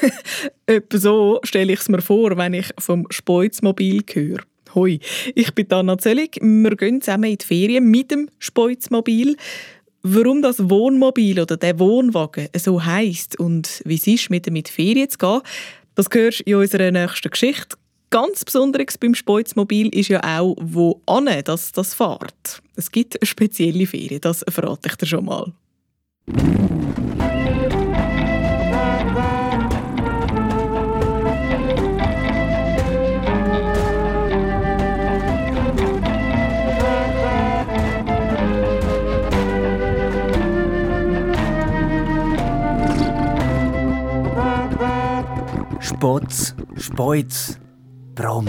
Etwa so stelle ich es mir vor, wenn ich vom Speuzmobil höre. Hoi, ich bin Anna Zöllig. Wir gehen zusammen in die Ferien mit dem Speuzmobil. Warum das Wohnmobil oder der Wohnwagen so heisst und wie es ist, mit dem in die Ferien zu gehen, das hörst in unserer nächsten Geschichte. Ganz Besonderes beim Speuzmobil ist ja auch, wo ane das, das fährt. Es gibt eine spezielle Ferien, das verrate ich dir schon mal. Spotz, Speuz, Brom.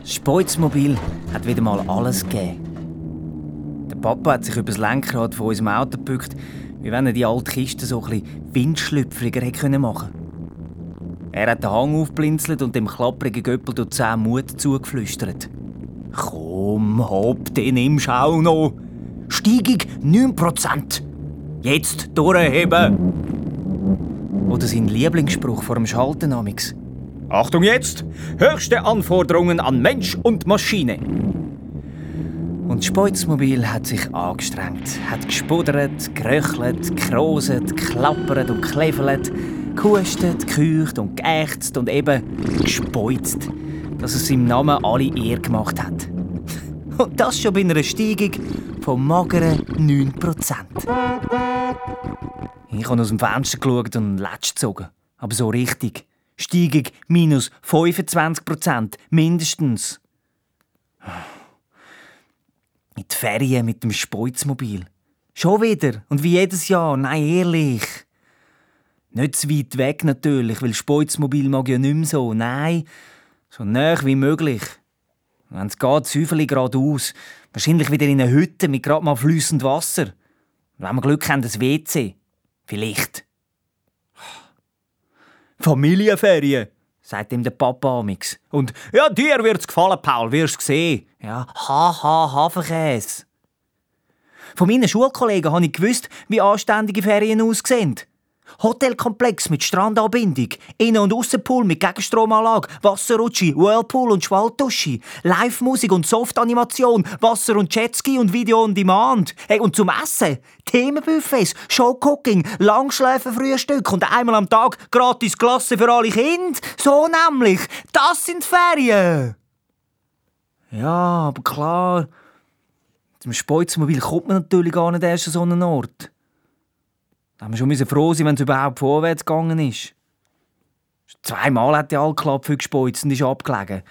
Das Speuzmobil hat wieder mal alles gegeben. Der Papa hat sich über das Lenkrad von unserem Auto gebückt, wie wenn er die alte Kiste so ein windschlüpfriger hätte machen können. Er hat den Hang aufblinzelt und dem klapprigen Göppel durch zehn Mut zugeflüstert. Komm, hopp, den du auch noch. Steigung 9%. Jetzt durchheben! Oder sein Lieblingsspruch vor dem Schalten. Achtung jetzt! Höchste Anforderungen an Mensch und Maschine! Und Speuzmobil hat sich angestrengt, hat gespuddert, geröchelt, gekroset, klappert und klevelt, gehustet, gekücht und geächzt und eben gespeuzt, dass es seinem Namen alle Ehre gemacht hat. Und das schon bei einer Steigung von mageren 9%. Ich habe aus dem Fenster geschaut und Letsch gezogen. Aber so richtig. Steigung minus 25% mindestens. In die Ferien mit dem Speuzmobil. Schon wieder. Und wie jedes Jahr. Nein, ehrlich. Nicht zu weit weg natürlich, weil Speuzmobil mag ja nicht mehr so. Nein, so nah wie möglich. Wenn es geht, Säufeli geradeaus. Wahrscheinlich wieder in einer Hütte mit gerade mal flüssend Wasser. wenn wir Glück haben, das WC. Vielleicht. Familienferien, sagt ihm der Papa amix. Und ja, dir wird's gefallen, Paul, wirst sehen. Ja, haha, Hafenkäse. Von meinen Schulkollegen habe ich gewusst, wie anständige Ferien aussehen. Hotelkomplex mit Strandanbindung, Innen- und Aussenpool mit Gegenstromanlage, Wasserrutsche, Whirlpool und Schwaltuschi, Live-Musik und Softanimation, Wasser- und Jetski und Video on Demand. Hey, und zum Essen Themenbuffets, Showcooking, Langschläfenfrühstück und einmal am Tag gratis Klasse für alle Kinder. So nämlich. Das sind Ferien. Ja, aber klar. Zum Speuzmobil kommt man natürlich gar nicht erst an so einen Ort. Da haben wir schon froh sein, wenn es überhaupt vorwärts gegangen ist. Zweimal hat die Allklappe gespeuzt und ist abgelegen.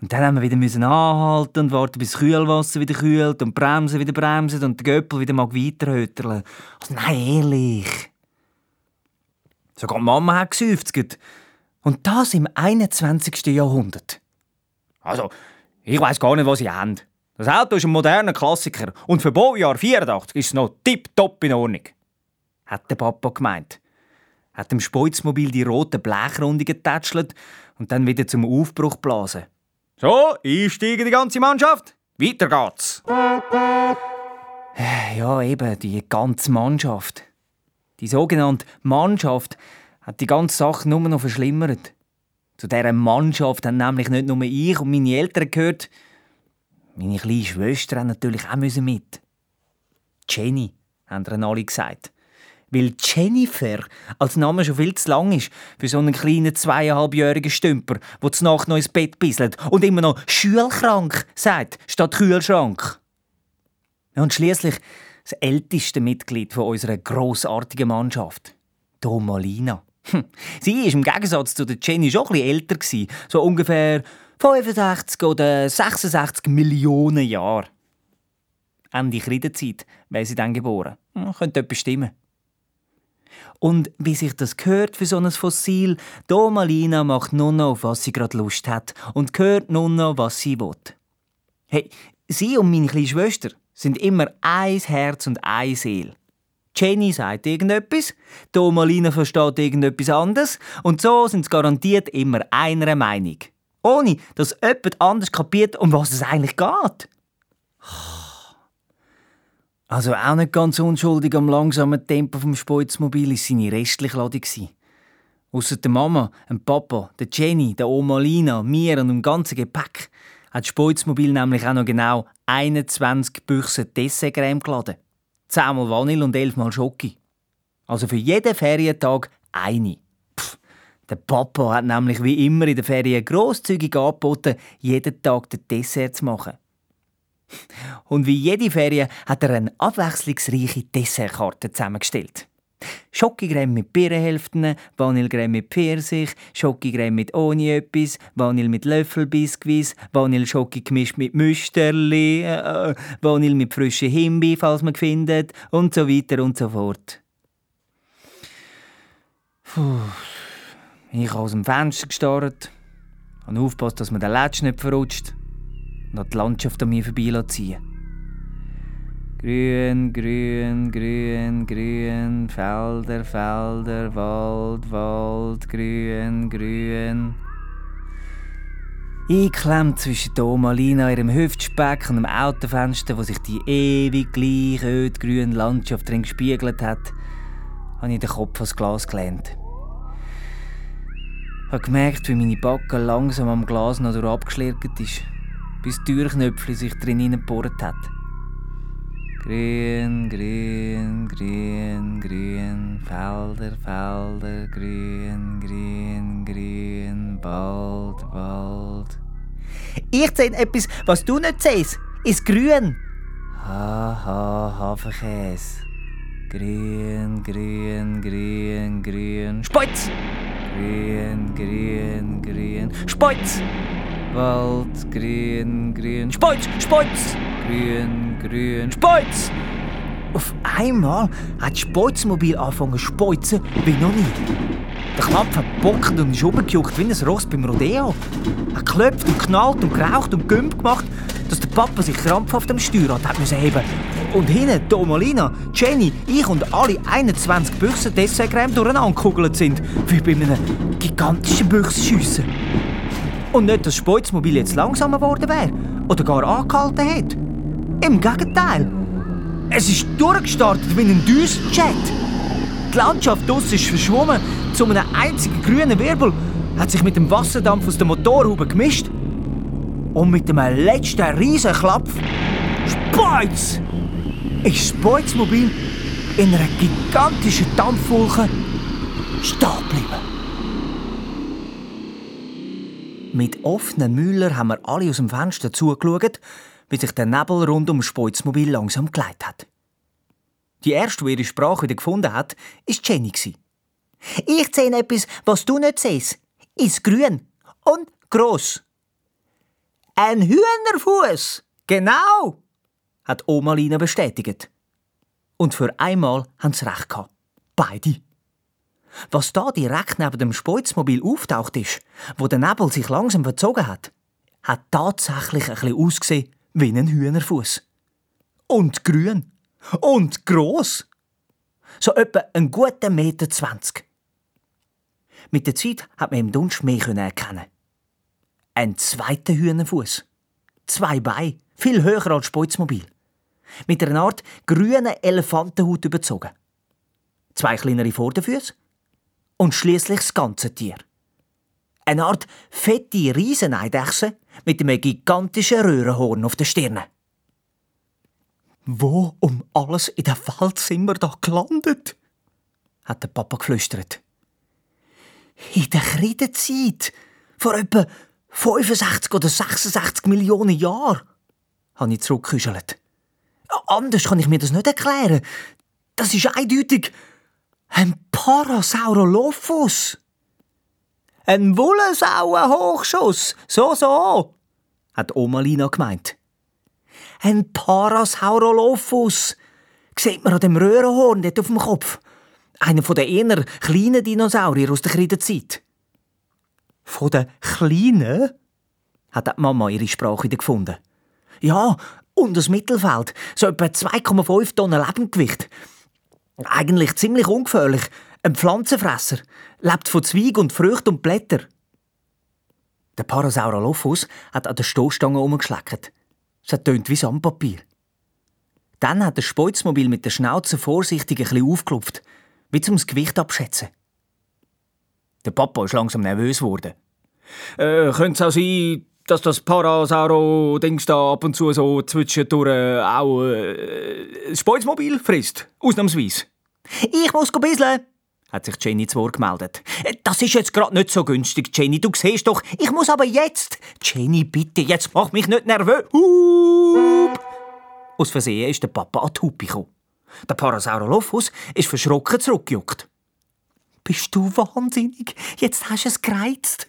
Und dann haben wir wieder anhalten und warten, bis das Kühlwasser wieder kühlt und bremsen wieder bremsen und der Göppel wieder mag weiterhöterlen. Also nein, ehrlich. Sogar die Mama hat gesäufzt. Und das im 21. Jahrhundert. Also, ich weiß gar nicht, was sie haben. Das Auto ist ein moderner Klassiker und für Baujahr 84 ist es noch tipptopp in Ordnung hat der Papa gemeint. Hat dem Speuzmobil die rote Blechrunde getätschelt und dann wieder zum Aufbruch blasen. So, einsteigen die ganze Mannschaft. Weiter geht's. Ja, eben, die ganze Mannschaft. Die sogenannte Mannschaft hat die ganze Sache nur noch verschlimmert. Zu dieser Mannschaft haben nämlich nicht nur ich und meine Eltern gehört, meine kleine Schwester haben natürlich auch mit. Jenny, haben dann alle gesagt weil Jennifer als Name schon viel zu lang ist für so einen kleinen zweieinhalbjährigen Stümper, der zur Nacht noch ins Bett bisselt und immer noch «schulkrank» sagt, statt «Kühlschrank». Und schließlich das älteste Mitglied von unserer grossartigen Mannschaft, Domalina. Hm. Sie war im Gegensatz zu der Jenny schon etwas älter, so ungefähr 65 oder 66 Millionen Jahre. Ende Kreidezeit wäre sie dann geboren. Hm, könnte etwas stimmen. Und wie sich das gehört für so ein Fossil, Domalina macht nur noch, auf was sie gerade Lust hat und hört nur noch, was sie will. Hey, sie und meine kleine Schwester sind immer ein Herz und eine Seele. Jenny sagt irgendetwas, Domalina versteht irgendetwas anderes und so sind sie garantiert immer einer Meinung. Ohne, dass jemand anders kapiert, um was es eigentlich geht. Also auch nicht ganz unschuldig am langsamen Tempo vom Speuzmobil war seine restliche Ladung. Ausser der Mama, dem Papa, der Jenny, der Oma Lina, mir und dem ganzen Gepäck hat das Speuzmobil nämlich auch noch genau 21 Büchsen Dessertcreme geladen. Zehnmal Vanille und elfmal Schoki. Also für jeden Ferientag eine. Pff, der Papa hat nämlich wie immer in der Ferien grosszügig angeboten, jeden Tag den Dessert zu machen. Und wie jede Ferien hat er eine abwechslungsreiche Dessertkarte zusammengestellt. Schokocreme mit Birnenhälften, Vanillecreme mit Pfirsich, Schokocreme mit ohne etwas, Vanille mit Löffelbiskuits, Vanilleschoki gemischt mit Müsterli, äh, Vanille mit frischen Himbeer, falls man findet, und so weiter und so fort. Puh. Ich habe aus dem Fenster gestarrt, habe aufgepasst, dass mir der Latsch nicht verrutscht und die Landschaft an mir vorbeiziehen Grün, grün, grün, grün, Felder, Felder, Wald, Wald, grün, grün. Eingeklemmt zwischen der Oma Lina, ihrem Hüftspeck und dem Autofenster, wo sich die ewig gleiche grüne Landschaft drin gespiegelt hat, habe ich den Kopf ans Glas gelehnt. Ich habe gemerkt, wie meine Backe langsam am Glas noch abgeschlirrt ist bis Türknöpfchen sich drin hineingebohrt hat. Grün, grün, grün, grün, Felder, Felder, grün, grün, grün, bald, bald. Ich sehe etwas, was du nicht siehst. Ist grün. Ha, ha, Hafenkäse. Grün, grün, grün, grün. Speuz! Grün, grün, grün. Speuz! Wald, grün, grün, Speuz, Speuz, grün, grün, Speuz. Auf einmal hat das Speuzmobil angefangen zu speuzen wie noch nie. Der Knopf hat bockt und ist rumgejuckt wie ein Ross beim Rodeo. Er klopft und knallt und geraucht und gümpt gemacht, dass der Papa sich krampfhaft am Steuerrad hat müssen heben Und hinten die Omalina, Jenny, ich und alle 21 Büchsen Dessertcreme durcheinander gekugelt sind, wie bei einem gigantischen Büchsenschiessen. Und nicht, dass das Speuzmobil jetzt langsamer geworden wäre oder gar angehalten hat. Im Gegenteil. Es ist durchgestartet wie ein Düsenjet. Die Landschaft draussen ist verschwommen zu einem einzigen grünen Wirbel, hat sich mit dem Wasserdampf aus der Motorhaube gemischt. Und mit dem letzten riesen Klapp Speuz! ist das Speuzmobil in einer gigantischen Dampfwolke stehen geblieben. Mit offenen Müller haben wir alle aus dem Fenster zugeschaut, wie sich der Nebel rund um Speuzmobil langsam geleitet hat. Die erste, die ihre Sprache wieder gefunden hat, war Jenny. Ich sehe etwas, was du nicht siehst. Ist grün und gross. Ein Hühnerfuß. Genau, hat Oma Lina bestätigt. Und für einmal haben sie recht. Beide. Was da direkt neben dem Speuzmobil auftaucht ist, wo der Nebel sich langsam verzogen hat, hat tatsächlich ein bisschen ausgesehen wie ein Hühnerfuß. Und grün. Und gross. So etwa einen guten Meter zwanzig. Mit der Zeit hat man im Dunst mehr erkennen. Ein zweiter Hühnerfuß. Zwei Beine, viel höher als Speuzmobil. Mit einer Art grünen Elefantenhut überzogen. Zwei kleinere Vorderfüße und schließlich das ganze Tier. Eine Art fette Rieseneidechse mit einem gigantischen Röhrenhorn auf der Stirn. Wo um alles in der Welt sind wir da gelandet? hat der Papa geflüstert. In der Kreidezeit, vor etwa 65 oder 66 Millionen Jahren, habe ich zurückgeküschelt. Anders kann ich mir das nicht erklären. Das ist eindeutig ein Parasaurolophus. Ein Wollensauer-Hochschuss. So, so, hat Oma Lina gemeint. Ein Parasaurolophus. Sieht man an dem Röhrenhorn dort auf dem Kopf. Einer von den eher kleinen Dinosaurier aus der Kreidezeit. Von den kleinen? hat die Mama ihre Sprache wieder gefunden. Ja, und das Mittelfeld. So etwa 2,5 Tonnen Lebendgewicht. Eigentlich ziemlich ungefährlich. Ein Pflanzenfresser. Lebt von Zweig und Früchten und Blätter. Der Parasaurolophus hat an der Stoßstange umgeschleckt. Es tönt wie Sandpapier. Dann hat das Speuzmobil mit der Schnauze vorsichtig ein bisschen aufgeklopft, wie zum Gewicht abschätzen. Der Papa ist langsam nervös geworden. Äh, könnte es auch sein, dass das Parasauro-Dings da ab und zu so zwischendurch auch äh, Speuzmobil frisst? Ausnahmsweise. Ich muss bisschen, hat sich Jenny zu Wort gemeldet. Das ist jetzt gerade nicht so günstig, Jenny. Du siehst doch, ich muss aber jetzt. Jenny, bitte, jetzt mach mich nicht nervös. Hup. Aus Versehen ist der Papa an die Hupe gekommen. Der Parasaurolophus ist verschrocken zurückgejuckt. Bist du wahnsinnig? Jetzt hast du es gereizt.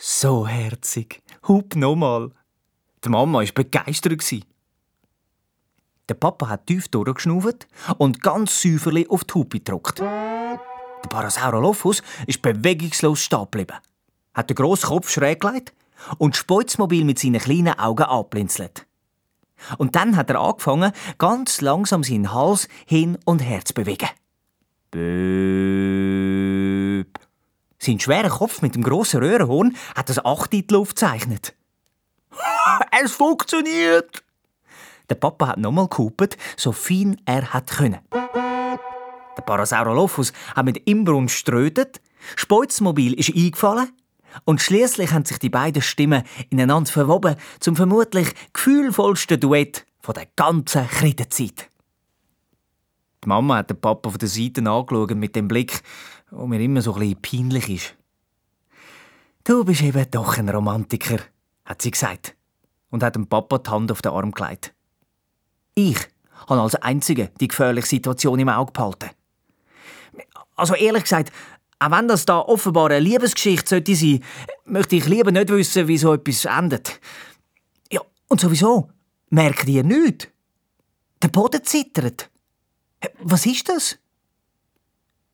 So herzig. Hup nochmal. Die Mama war begeistert. Der Papa hat tief durchgeschnauft und ganz säuferlich auf die Hupe gedruckt. Der Parasaurolophus ist bewegungslos stehen geblieben, hat den grossen Kopf schräg gelegt und Speuzmobil mit seinen kleinen Augen anblinzelt. Und dann hat er angefangen, ganz langsam seinen Hals hin und her zu bewegen. Böp. Sein schwerer Kopf mit dem grossen Röhrenhorn hat das Acht in die Luft gezeichnet. es funktioniert! Der Papa hat nochmal gehupet, so fein er hat können. Der Parasaurolophus hat mit Imbrunst strötet, Speuzmobil ist eingefallen und schließlich haben sich die beiden Stimmen ineinander verwoben zum vermutlich gefühlvollsten Duett von der ganzen Kreidezeit. Die Mama hat den Papa von der Seite angeschaut mit dem Blick, wo mir immer so ein peinlich ist. Du bist eben doch ein Romantiker, hat sie gesagt und hat dem Papa die Hand auf den Arm gelegt. Ich habe als Einzige die gefährliche Situation im Auge behalten. Also ehrlich gesagt, auch wenn das da offenbar eine Liebesgeschichte sollte sein, möchte ich lieber nicht wissen, wie so etwas endet. Ja, und sowieso, merkt ihr nichts? Der Boden zittert. Was ist das?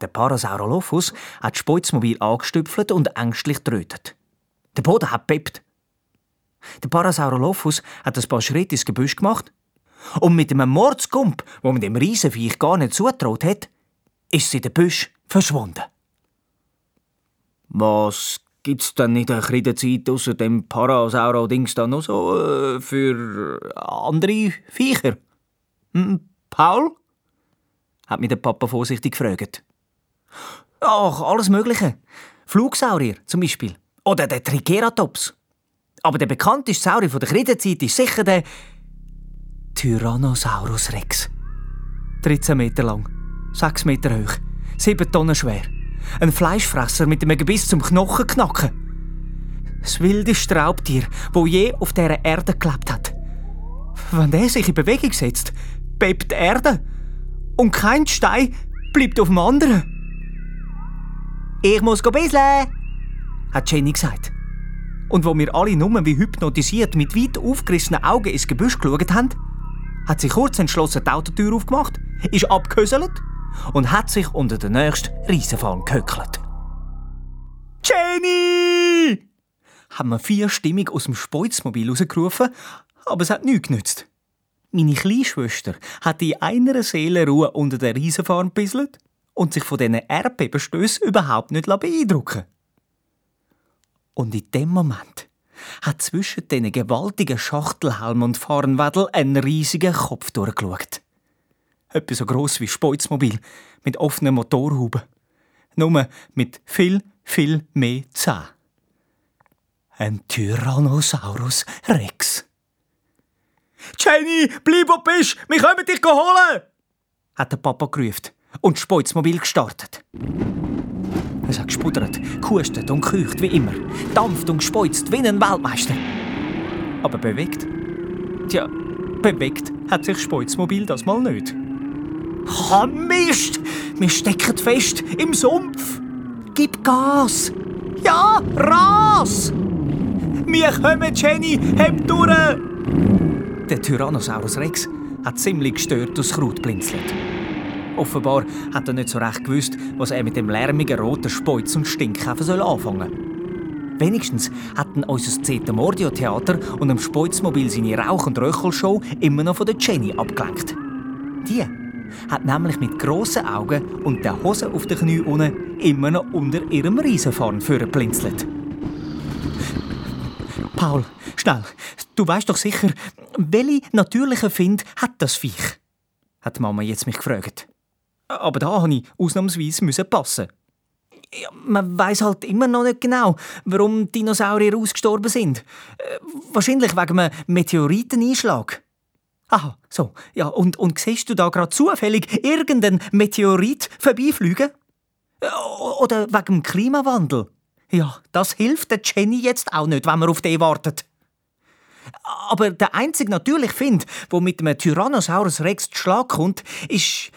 der Parasaurolophus hat? Das Speuzmobil angestöpfelt und ängstlich trötet. Der Boden hat peppt. Der Parasaurolophus hat ein paar Schritte ins Gebüsch gemacht und mit einem Mordskump, wo man dem Riesenviech gar nicht zutraut hat, ist sie in den Büsch verschwunden. Was gibt's denn in der Kreidezeit außer dem Parasauro-Dings noch so äh, für andere Viecher? Hm, Paul? hat mich der Papa vorsichtig gefragt. Ach, alles Mögliche. Flugsaurier zum Beispiel. Oder der Triceratops. Aber der bekannteste Saurier von der Kreidezeit ist sicher der Tyrannosaurus Rex. 13 Meter lang, 6 Meter hoch, 7 Tonnen schwer. Ein Fleischfresser mit einem Gebiss zum Knochen knacken. Das wildeste Raubtier, wo je auf dieser Erde gelebt hat. Wenn der sich in Bewegung setzt, bebt die Erde. Und kein Stein bleibt auf dem anderen. Ich muss bisle, hat Jenny gesagt. Und wo wir alle nur wie hypnotisiert mit weit aufgerissenen Augen ins Gebüsch geschaut haben, hat sie kurz entschlossen die Autotür aufgemacht, ist abgehöselt und hat sich unter den nächsten Riesenfall gehöckelt. Jenny! haben wir vierstimmig aus dem Speuzmobil rausgerufen, aber es hat nichts genützt. Meine Kleinschwester hat in einer Seelenruhe unter der Riesenfarm bisselt und sich von diesen Erdbebenstößen überhaupt nicht beeindrucken Und in dem Moment hat zwischen diesen gewaltigen Schachtelhelm und Farnwedel ein riesiger Kopf durchgeschaut. Etwas so gross wie Speuzmobil mit offenen Motorhuben. Nur mit viel, viel mehr Zähnen. Ein Tyrannosaurus Rex. Jenny, bleib wo bist! Wir kommen dich holen! hat der Papa gerufen und das Speuzmobil gestartet. Es hat gespuddert, gehustet und gekücht wie immer, dampft und gespeuzt wie ein Weltmeister. Aber bewegt? Tja, bewegt hat sich das Speuzmobil das mal nicht. Ah, Mist! Wir stecken fest im Sumpf! Gib Gas! Ja, Ras! Wir kommen, Jenny! Heb durch! Der Tyrannosaurus Rex hat ziemlich gestört durchs Kraut blinzelt. Offenbar hat er nicht so recht gewusst, was er mit dem lärmigen roten Speuz und Stinkkäfer anfangen soll. Wenigstens hatten unser Zeta Mordio Theater und dem Speuzmobil seine Rauch- und Röchelshow immer noch von der Jenny abgelenkt. Die hat nämlich mit grossen Augen und der Hose auf den Knie unten immer noch unter ihrem Riesenfahren blinzelt. Paul, schnell, du weißt doch sicher, welche natürliche Find hat das Viech? hat Mama jetzt mich gefragt. Aber da musste ich ausnahmsweise passen. Ja, man weiß halt immer noch nicht genau, warum Dinosaurier ausgestorben sind. Äh, wahrscheinlich wegen einem Meteoriteneinschlag. Aha, so. Ja, und, und siehst du da gerade zufällig irgendeinen Meteorit vorbeifliegen? Äh, oder wegen dem Klimawandel? Ja, das hilft der Jenny jetzt auch nicht, wenn man auf den wartet. Aber der einzige natürlich Find, wo mit einem Tyrannosaurus Rex zu Schlag kommt, ist,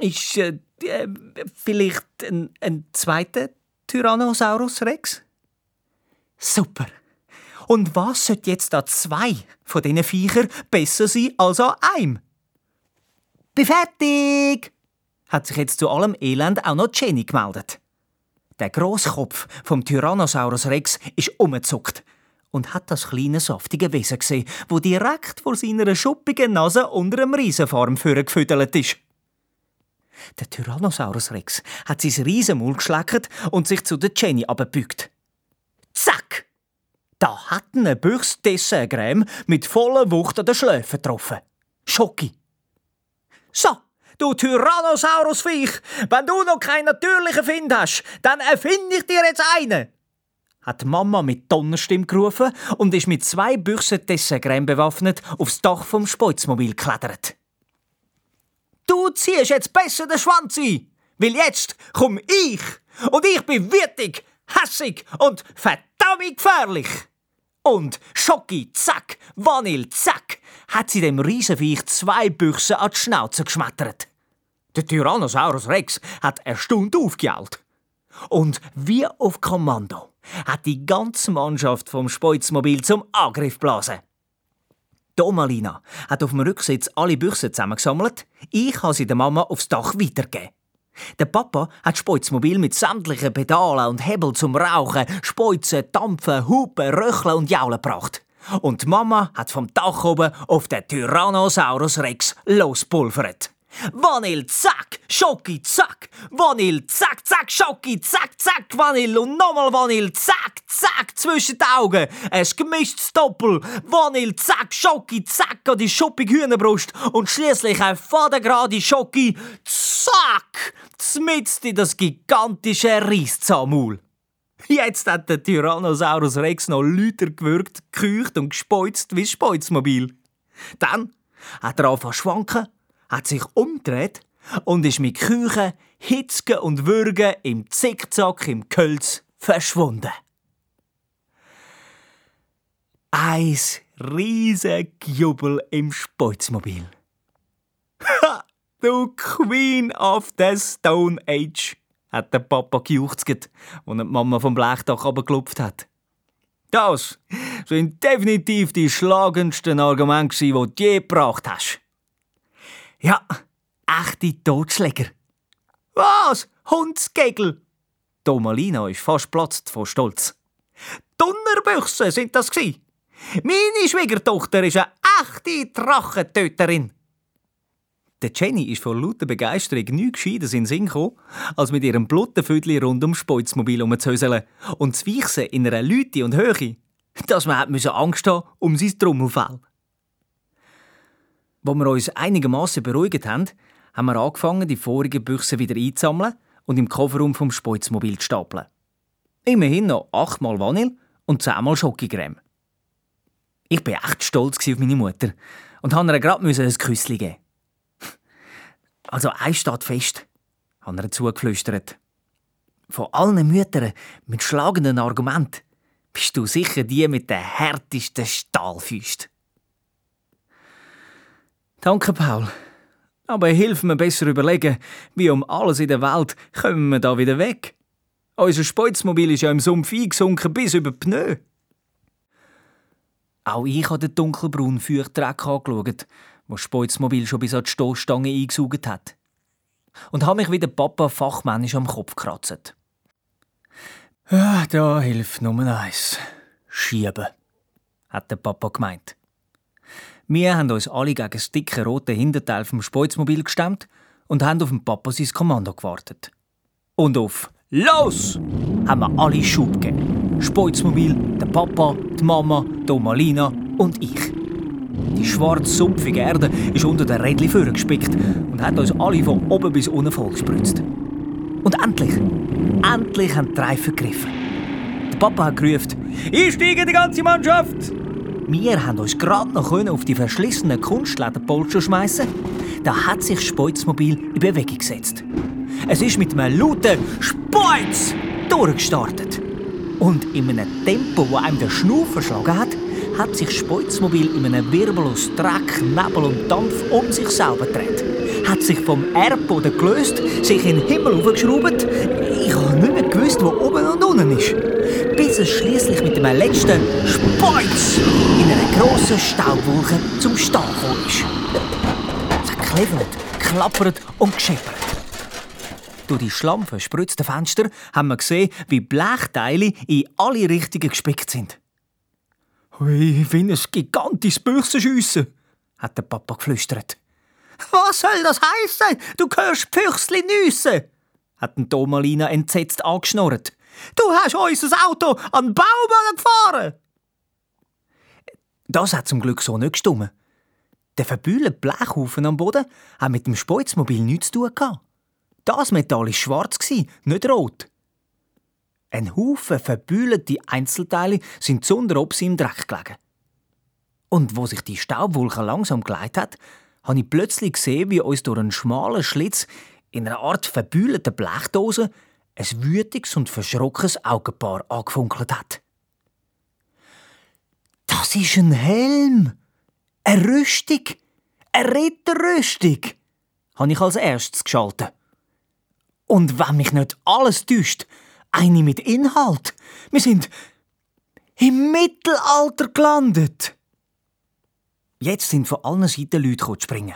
ist äh, äh, vielleicht ein, ein zweiter Tyrannosaurus Rex? Super. Und was sollte jetzt da zwei von diesen Viechern besser sein als an einem? Bin fertig! hat sich jetzt zu allem Elend auch noch Jenny gemeldet. Der Grosskopf vom Tyrannosaurus Rex ist umgezuckt und hat das kleine saftige Wesen gesehen, wo direkt vor seiner schuppigen Nase unter einem Riesenfarm gefüttert ist. Der Tyrannosaurus Rex hat sein Riesenmaul geschleckt und sich zu der Jenny abgebückt. Zack! Da hat eine Büchse Dessertcreme mit voller Wucht an den Schläfen getroffen. Schocki. So, du Tyrannosaurus-Viech, wenn du noch keinen natürlichen Find hast, dann erfinde ich dir jetzt einen hat Mama mit Donnerstimme gerufen und ist mit zwei Büchsen Dessertcreme bewaffnet aufs Dach vom Speuzmobil geklettert. Du ziehst jetzt besser den Schwanz ein, weil jetzt komm ich und ich bin wirtig, hässig und verdammt gefährlich. Und Schocki, zack, Vanille, zack, hat sie dem Riesenviech zwei Büchsen an die Schnauze geschmettert. Der Tyrannosaurus Rex hat erstaunt aufgejault. Und wie auf Kommando hat die ganze Mannschaft vom Speuzmobil zum Angriff geblasen. Domalina hat auf dem Rücksitz alle Büchse zusammengesammelt. Ich habe sie der Mama aufs Dach weitergegeben. Der Papa hat Speuzmobil mit sämtlichen Pedalen und Hebel zum Rauchen, Speuzen, Dampfen, Hupen, Röcheln und Jaulen gebracht. Und die Mama hat vom Dach oben auf den Tyrannosaurus Rex lospulvert. Vanille, zack, Schoki, zack, Vanille, zack, zack, Schoki, zack, zack, Vanille und nochmal Vanille, zack, zack, zwischen den Augen. Ein gemischtes Doppel, Vanille, zack, Schoki, zack, an die schuppige Hühnerbrust und schließlich ein fadengerade Schoki, zack, zmitzt in das gigantische Reißzahnmaul. Jetzt hat der Tyrannosaurus Rex noch lauter gewürgt, gekücht und gespeuzt wie Speuzmobil. Dann hat er angefangen schwanken hat sich umgedreht und ist mit Küchen, Hitzgen und Würgen im Zickzack im Kölz verschwunden. Eis riesig Jubel im Speuzmobil. Ha, du Queen of the Stone Age, hat der Papa gejuchzt, als die Mama vom Blechdach abgeklopft hat. Das sind definitiv die schlagendsten Argumente, die du je gebracht hast. Ja, echte Totschläger. Was? Hundsgegel? Domalina ist fast platzt vor Stolz. Donnerbüchse sind das gsi. Meine Schwiegertochter ist eine echte Drachentöterin. Der Jenny ist vor lauter Begeisterung nichts Gescheites in den Sinn gekommen, als mit ihrem Bluttenfüdli rund ums Speuzmobil umzuhöseln und zu weichen in einer Lüte und Höhe, dass man Angst haben um sein Trommelfell. Als wir uns einigermaßen beruhigt haben, haben wir angefangen, die vorigen Büchse wieder einzusammeln und im Kofferraum vom Speuzmobil zu stapeln. Immerhin noch achtmal Vanille und zehnmal Schokocreme. Ich war echt stolz auf meine Mutter und musste ihr gerade ein Küsschen geben. Also eins steht fest, hat er zugeflüstert. Von allen Müttern mit schlagenden Argumenten bist du sicher die mit den härtesten Stahlfüßen. Danke, Paul. Aber hilf mir besser überlegen, wie um alles in der Welt kommen wir da wieder weg. Unser Speuzmobil ist ja im Sumpf eingesunken bis über die Pneu. Auch ich habe den dunkelbraunen Feuchtdreck angeschaut, wo das Speuzmobil schon bis an die Stoßstange eingesaugt hat. Und habe mich wie der Papa fachmännisch am Kopf gekratzt. Ja, da hilft Nummer eins. Schieben, hat der Papa gemeint. Wir haben uns alle gegen das dicke rote Hinterteil vom Speuzmobil gestemmt und haben auf den Papa sein Kommando gewartet. Und auf Los! haben wir alle Schub gegeben. Speuzmobil, der Papa, die Mama, die Malina und ich. Die schwarze, sumpfige Erde ist unter den Rädchen vorgespickt und hat uns alle von oben bis unten vollgespritzt. Und endlich, endlich haben die Reifen gegriffen. Der Papa hat gerufen, ich steige die ganze Mannschaft! Wir haben uns gerade noch auf die verschlissenen Kunstlederpolster schmeißen. Da hat sich Speuzmobil in Bewegung gesetzt. Es ist mit einem lauten Speuz durchgestartet. Und in einem Tempo, wo einem der Schnur verschlagen hat, hat sich Speuzmobil in einem Wirbel aus Dreck, Nebel und Dampf um sich selber gedreht. Hat sich vom Erdboden gelöst, sich in den Himmel aufgeschraubt. Ich habe nicht mehr gewusst, wo oben und unten ist. Bis es schließlich mit dem letzten Speuz in einer grossen Staubwolke zum Stehen gekommen ist. Es geklettert, klappert und gescheppert. Durch die schlammverspritzten Fenster haben wir gesehen, wie Blechteile in alle Richtungen gespickt sind. Hui, wie ein gigantisches Büchsenschiessen, hat der Papa geflüstert. Was soll das heißen? Du hörst Füchsli nüsse, hat Tomalina entsetzt angeschnurrt. Du hast unser Auto an den Baum gefahren. Das hat zum Glück so nicht gestummen. Der verbühlte Blechhaufen am Boden hat mit dem Speuzmobil nichts zu tun. Das Metall war schwarz, nicht rot. Ein Haufen verbühlte Einzelteile sind ob sie im Dreck gelegen. Und wo sich die Staubwolke langsam geleitet hat, habe ich plötzlich gesehen, wie uns durch einen schmalen Schlitz in einer Art verbühlten Blechdose ein wütiges und verschrockenes Augenpaar angefunkelt hat. Das ist ein Helm! Eine Rüstung! Eine Ritterrüstung! habe ich als erstes geschaltet. Und wenn mich nicht alles täuscht, eine mit Inhalt. Wir sind im Mittelalter gelandet. Jetzt sind von allen Seiten Leute springen.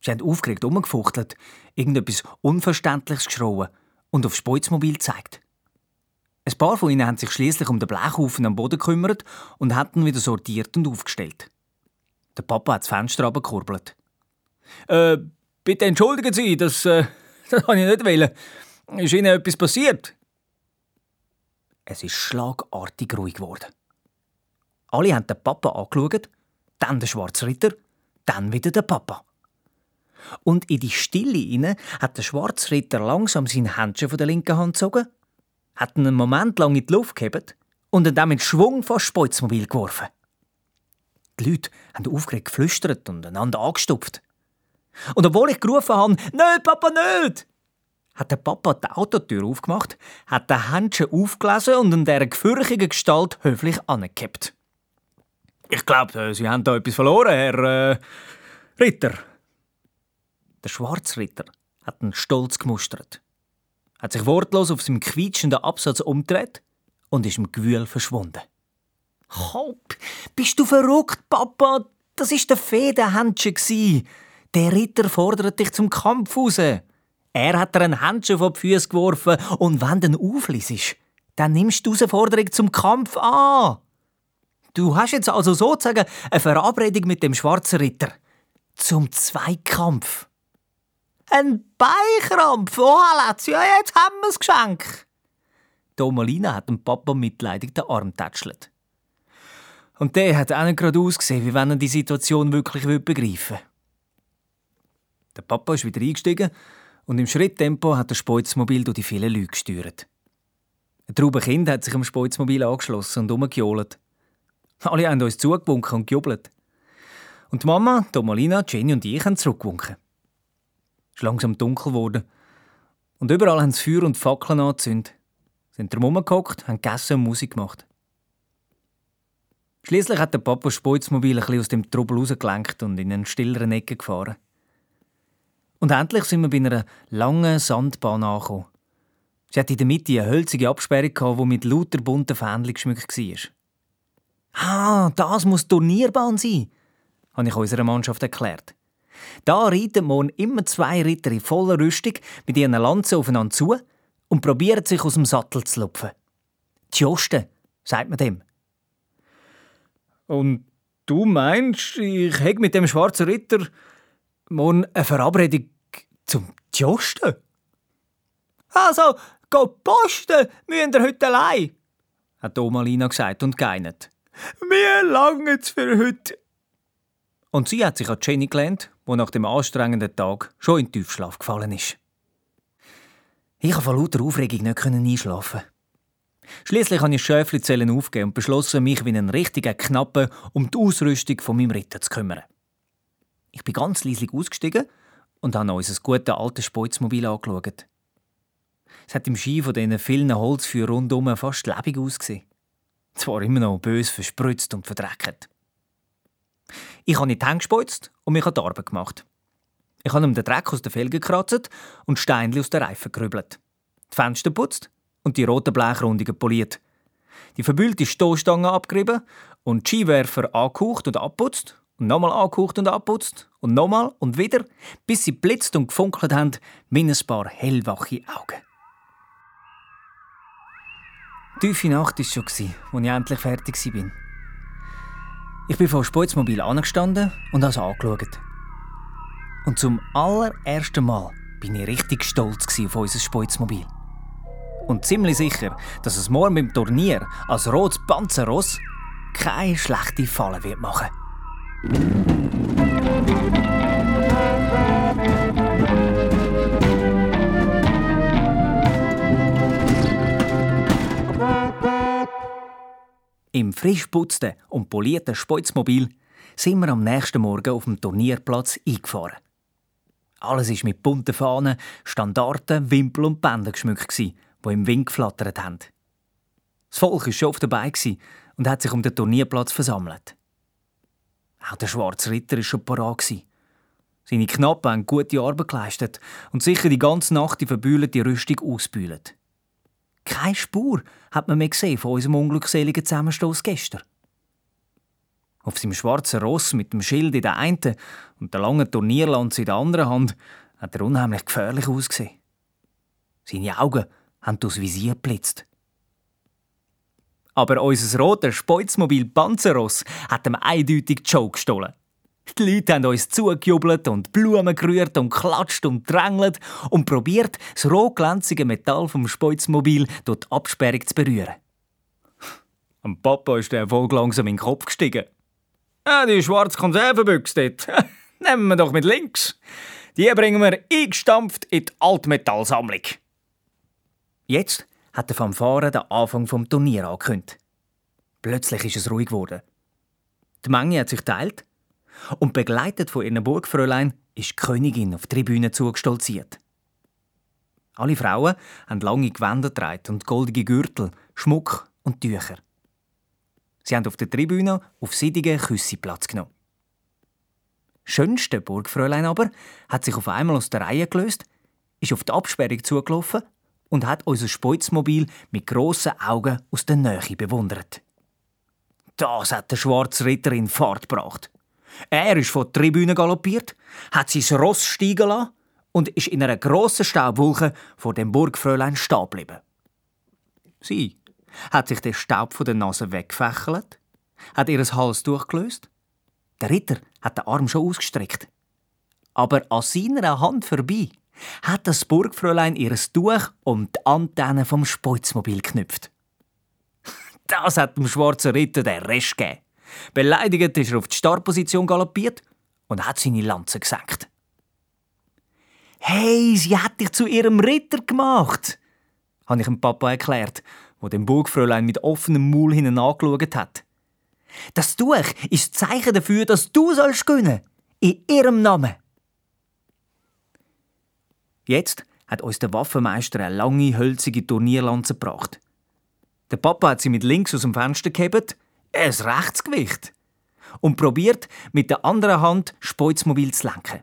Sie haben aufgeregt umgefuchtelt, irgendetwas Unverständliches geschrien und aufs Speuzmobil gezeigt. Ein paar von ihnen haben sich schließlich um den Blechhaufen am Boden gekümmert und hatten wieder sortiert und aufgestellt. Der Papa hat das Fenster abgekurbelt. Äh, bitte entschuldigen Sie, das, äh, das kann ich nicht wollen. Ist Ihnen etwas passiert? Es ist schlagartig ruhig geworden. Alle haben den Papa angeschaut, dann den schwarzen Ritter, dann wieder den Papa. Und in die Stille inne hat der schwarze Ritter langsam sein Händchen von der linken Hand gezogen, hat ihn einen Moment lang in die Luft gehebt und dann mit Schwung vor das Speuzmobil geworfen. Die Leute haben aufgeregt geflüstert und einander angestupft. Und obwohl ich gerufen habe, «Nicht, Papa, nicht!», hat der Papa die Autotür aufgemacht, hat den Händchen aufgelesen und in dieser gefürchigen Gestalt höflich angekippt. Ich glaube, äh, Sie haben da etwas verloren, Herr äh, Ritter. Der Schwarzritter hat ihn stolz gemustert, hat sich wortlos auf seinem quietschenden Absatz umgedreht und ist im Gewühl verschwunden. Hopp, bist du verrückt, Papa? Das ist der Federhändchen. Der Ritter fordert dich zum Kampf raus. Er hat dir ein Händchen vor die Füße geworfen und wenn du aufliest, dann nimmst du die Herausforderung zum Kampf an. Du hast jetzt also sozusagen eine Verabredung mit dem schwarzen Ritter. Zum Zweikampf. Ein Beinkrampf? Oh, Alex, ja, jetzt haben wir das Geschenk. Domalina hat dem Papa mitleidig den Arm tätschelt. Und der hat auch nicht gerade ausgesehen, wie wenn er die Situation wirklich begreifen will. Der Papa ist wieder eingestiegen und im Schritttempo hat das Speuzmobil durch die vielen Leute gesteuert. Ein Traube Kind hat sich am Speuzmobil angeschlossen und umgejohlt. Alle haben uns zugewunken und gejubelt. Und die Mama, Domalina, Jenny und ich haben zurückgewunken. Ist langsam dunkel geworden. Und überall haben sie Feuer und Fackeln angezündet. Sind drum herumgehockt, haben gegessen und Musik gemacht. Schließlich hat der Papa das Speuzmobil ein aus dem Trubel rausgelenkt und in eine stillere Ecke gefahren. Und endlich sind wir bei einer langen Sandbahn angekommen. Sie hatte in der Mitte eine hölzige Absperrung, die mit lauter bunten Fähnchen geschmückt war. Ah, das muss Turnierbahn sein, habe ich unserer Mannschaft erklärt. Da reiten morgen immer zwei Ritter in voller Rüstung mit ihren Lanzen aufeinander zu und probieren sich aus dem Sattel zu lupfen. Tjoste, sagt man dem. Und du meinst, ich hätte mit dem schwarzen Ritter morgen eine Verabredung zum Tjosten? Also, go posten müssen ihr heute allein, hat Omalina gesagt und geinet. Wir langen für heute. Und sie hat sich an Jenny gelernt, wo nach dem anstrengenden Tag schon in Tiefschlaf gefallen ist. Ich konnte vor lauter Aufregung nicht einschlafen. Schließlich habe ich Schäflizellen aufgegeben und beschlossen, mich wie einen richtigen Knappen um die Ausrüstung von meinem Ritter zu kümmern. Ich bin ganz leislich ausgestiegen und habe unser gutes altes Speuzmobil angeschaut. Es hat im Ski von diesen vielen Holzfeuern rundum fast lebendig ausgesehen. Zwar immer noch bös verspritzt und verdreckt. Ich habe nicht gespeuzt und mich an die Arbeit gemacht. Ich habe ihm den Dreck aus den Felgen gekratzt und Steinchen aus den Reifen gerübelt. Die Fenster putzt und die roten Blechrundungen poliert. Die verbühlte Stoßstange abgerieben und die Skiwerfer angehaucht und abputzt und nochmal angehaucht und abputzt und nochmal und wieder, bis sie blitzt und gefunkelt haben, wie ein paar hellwache Augen. Die tiefe Nacht war schon, als ich endlich fertig war. Ich bin vor Speuzmobil angestanden und habe es angeschaut. Und zum allerersten Mal bin ich richtig stolz auf unser Speuzmobil. Und ziemlich sicher, dass es morgen beim Turnier als rotes Panzerross keine schlechte Falle wird machen. Im frisch putzten und polierten Speuzmobil sind wir am nächsten Morgen auf dem Turnierplatz eingefahren. Alles war mit bunten Fahnen, Standarten, Wimpel und Bändern geschmückt, die im Wind geflattert haben. Das Volk war schon auf dabei und hat sich um den Turnierplatz versammelt. Auch der schwarze Ritter war schon parat. Seine Knappen haben gute Arbeit geleistet und sicher die ganze Nacht die verbühlte Rüstung ausbühlt. Keine Spur hat man mehr gesehen von unserem unglückseligen Zusammenstoß gestern. Auf seinem schwarzen Ross mit dem Schild in der einen und der langen Turnierlanze in der anderen Hand hat er unheimlich gefährlich ausgesehen. Seine Augen haben durchs Visier geblitzt. Aber unser roter Speuzmobil Panzerross hat ihm eindeutig die Show gestohlen. Die Leute haben uns zugejubelt und Blumen gerührt und klatscht und drängelt und probiert, das rotglänzige Metall vom Speuzmobil durch die Absperrung zu berühren. Am Papa ist der Erfolg langsam in den Kopf gestiegen. Ah, die schwarze Konservenbüchse dort. Nehmen wir doch mit links. Die bringen wir eingestampft in die Altmetallsammlung. Jetzt hat der Fanfare den Anfang vom Turnier angekündigt. Plötzlich ist es ruhig geworden. Die Menge hat sich teilt und begleitet von ihren Burgfräulein ist die Königin auf die Tribüne zugestolziert. Alle Frauen haben lange Gewänder getragen und goldige Gürtel, Schmuck und Tücher. Sie haben auf der Tribüne auf seidigen Küsse Platz genommen. Schönste Burgfräulein aber hat sich auf einmal aus der Reihe gelöst, ist auf die Absperrung zugelaufen und hat unser Speuzmobil mit grossen Augen aus der Nähe bewundert. Das hat der schwarze Ritter in Fahrt gebracht. Er ist von der Tribüne galoppiert, hat sein Ross steigen lassen und ist in einer grossen Staubwolke vor dem Burgfräulein stehen geblieben. Sie hat sich den Staub von der Nase weggefächelt, hat ihr Hals durchgelöst. Der Ritter hat den Arm schon ausgestreckt. Aber an seiner Hand vorbei hat das Burgfräulein ihr Tuch um die Antenne vom Speuzmobil geknüpft. Das hat dem schwarzen Ritter den Rest gegeben. Beleidigt ist er auf die Startposition galoppiert und hat seine Lanze gesenkt. Hey, sie hat dich zu ihrem Ritter gemacht, habe ich dem Papa erklärt, wo dem Burgfräulein mit offenem Maul hinten angeschaut hat. Das Tuch ist das Zeichen dafür, dass du sollst gewinnen. In ihrem Namen. Jetzt hat uns der Waffenmeister eine lange, hölzige Turnierlanze gebracht. Der Papa hat sie mit links aus dem Fenster gehebt, ein Rechtsgewicht, und probiert mit der anderen Hand Speuzmobil zu lenken.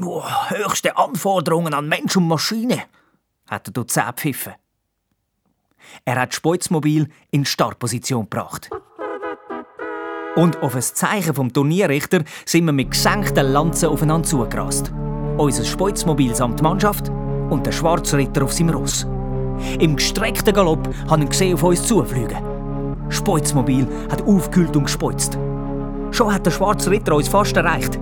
Oh, höchste Anforderungen an Mensch und Maschine, hat er dort pfiffen. Er hat Speuzmobil in Startposition gebracht. Und auf ein Zeichen vom Turnierrichter sind wir mit gesenkten Lanzen aufeinander zugerast. Unser Speuzmobil samt Mannschaft und der Schwarzritter auf seinem Ross. Im gestreckten Galopp haben gesehen auf uns zufliegen. Speuzmobil hat aufgekühlt und gespeuzt. Schon hat der schwarze Ritter uns fast erreicht.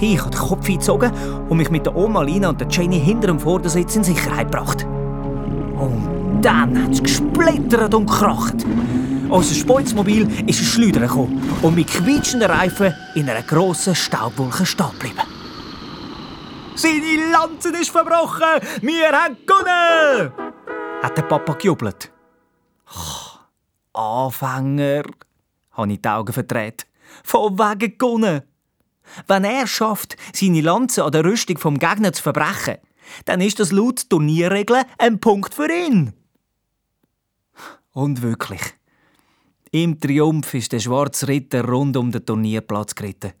Ich habe den Kopf eingezogen und mich mit der Oma Lina und der Jenny hinter dem Vordersitz in Sicherheit gebracht. Und dann hat es gesplittert und gekracht. Unser Speuzmobil ist ein Schleudern gekommen und mit quietschenden Reifen in einer grossen Staubwolke stehen geblieben. Seine Lanze ist verbrochen! Wir haben gewonnen! hat der Papa gejubelt. Anfänger, habe ich die Augen verdreht. Von wegen gewonnen! Wenn er schafft, seine Lanze an der Rüstung vom Gegner zu verbrechen, dann ist das laut Turnierregeln ein Punkt für ihn. Und wirklich. Im Triumph ist der schwarze Ritter rund um den Turnierplatz geritten,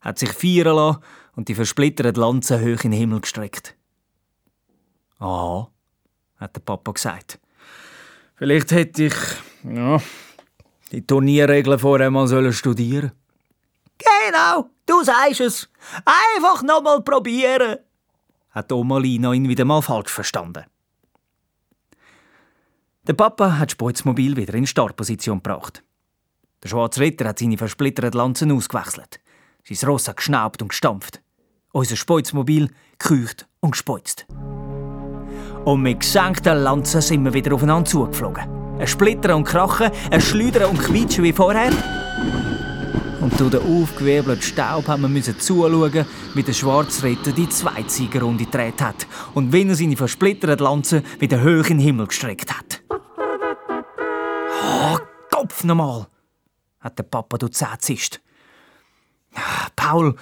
hat sich feiern lassen und die versplitterte Lanze hoch in den Himmel gestreckt. Ah, hat der Papa gesagt. Vielleicht hätte ich ja, die Turnierregeln vorher mal studieren Genau, du sagst es. Einfach noch mal probieren, hat Oma Lina ihn wieder mal falsch verstanden. Der Papa hat das Speuzmobil wieder in Startposition gebracht. Der schwarze Ritter hat seine versplitterten Lanzen ausgewechselt. Sein Ross hat geschnaubt und gestampft. Unser Speuzmobil gekücht und gespeuzt. Und mit gesenkten Lanzen sind wir wieder aufeinander zugeflogen. Ein Splittern und Krachen, ein Schleudern und Quietschen wie vorher. Und durch den aufgewirbelten Staub haben wir zuschauen, wie der Schwarzritter die Zweitsiegerrunde gedreht hat und wie er seine versplitterten Lanzen wieder hoch in den Himmel gestreckt hat. Oh, Kopf nochmal! hat der Papa durch zischt. Paul,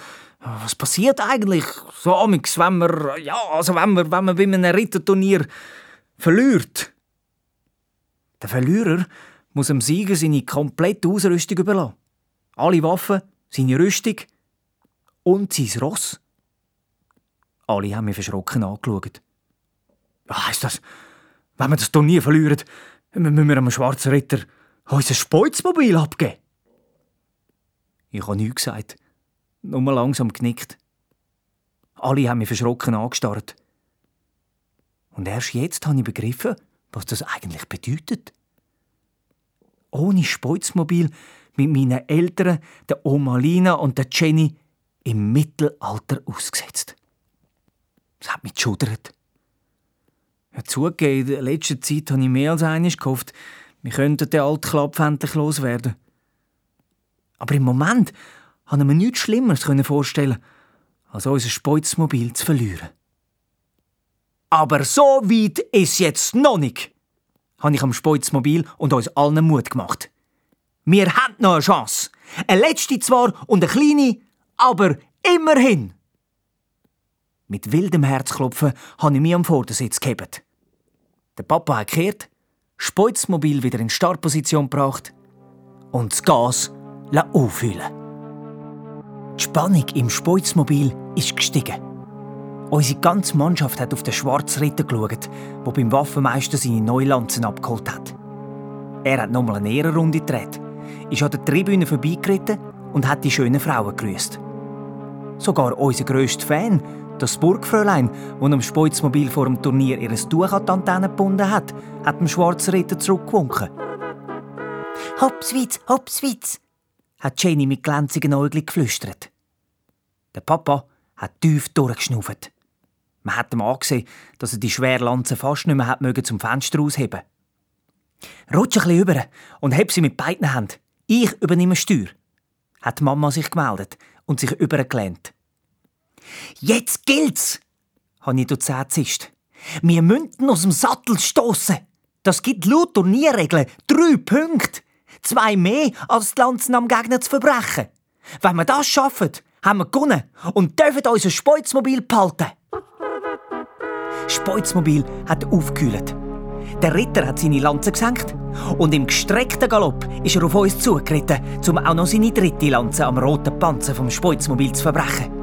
was passiert eigentlich so amix, wenn man, ja, also wenn man, wenn man bei einem Ritterturnier verliert? Der Verlierer muss dem Sieger seine komplette Ausrüstung überlassen. Alle Waffen, seine Rüstung und sein Ross. Alle haben mich verschrocken angeschaut. Was heisst das? Wenn wir das Turnier verlieren, müssen wir einem schwarzen Ritter unser Speuzmobil abgeben? Ich habe nichts gesagt, nur langsam genickt. Alle haben mich verschrocken angestarrt. Und erst jetzt habe ich begriffen, was das eigentlich bedeutet. Ohne Speuzmobil mit meinen Eltern, der Oma Lina und der Jenny, im Mittelalter ausgesetzt. Das hat mich geschudert. Ja, zugegeben, in letzter Zeit habe ich mehr als eines gehofft, wir könnten den alten Klapp endlich loswerden. Aber im Moment ich mir nichts Schlimmeres vorstellen, als unser Speuzmobil zu verlieren. Aber so weit ist jetzt noch nicht, habe ich am Speuzmobil und uns allen Mut gemacht. Wir haben noch eine Chance. Eine letzte zwar und eine kleine, aber immerhin. Mit wildem Herzklopfen habe ich mich am Vordersitz gehebt. Der Papa hat gekehrt, Speuzmobil wieder in Startposition gebracht und das Gas auffüllen. Die Spannung im Speuzmobil ist gestiegen. Unsere ganze Mannschaft hat auf den schwarzen Ritter geschaut, der beim Waffenmeister seine Neulanzen abgeholt hat. Er hat nochmal eine Ehrenrunde gedreht ist an der Tribüne vorbeigeritten und hat die schönen Frauen gegrüßt. Sogar unser grösster Fan, das Burgfräulein, das am Speuzmobil vor dem Turnier ihr Tuch an die Antenne gebunden hat, hat dem schwarzen Ritter zurückgewunken. Hopswitz, Hopswitz, hat Jenny mit glänzigen Augen geflüstert. Der Papa hat tief durchgeschnauft. Man hat ihm angesehen, dass er die schwere Lanze fast nicht mehr hat mögen zum Fenster ausheben. Rutsch ein bisschen über und heb sie mit beiden Händen. Ich übernehme Steuer, hat die Mama sich gemeldet und sich übergelehnt. Jetzt gilt's, habe ich durch zischt. Wir münden aus dem Sattel stoßen. Das gibt laut Turnierregeln drei Punkte. Zwei mehr, als die Lanzen am Gegner zu verbrechen. Wenn wir das schaffen, haben wir gewonnen und dürfen unser Speuzmobil behalten. Speuzmobil hat aufgekühlt. Der Ritter hat seine Lanze gesenkt und im gestreckten Galopp ist er auf uns zugeritten, um auch noch seine dritte Lanze am roten Panzer vom Speuzmobil zu verbrechen.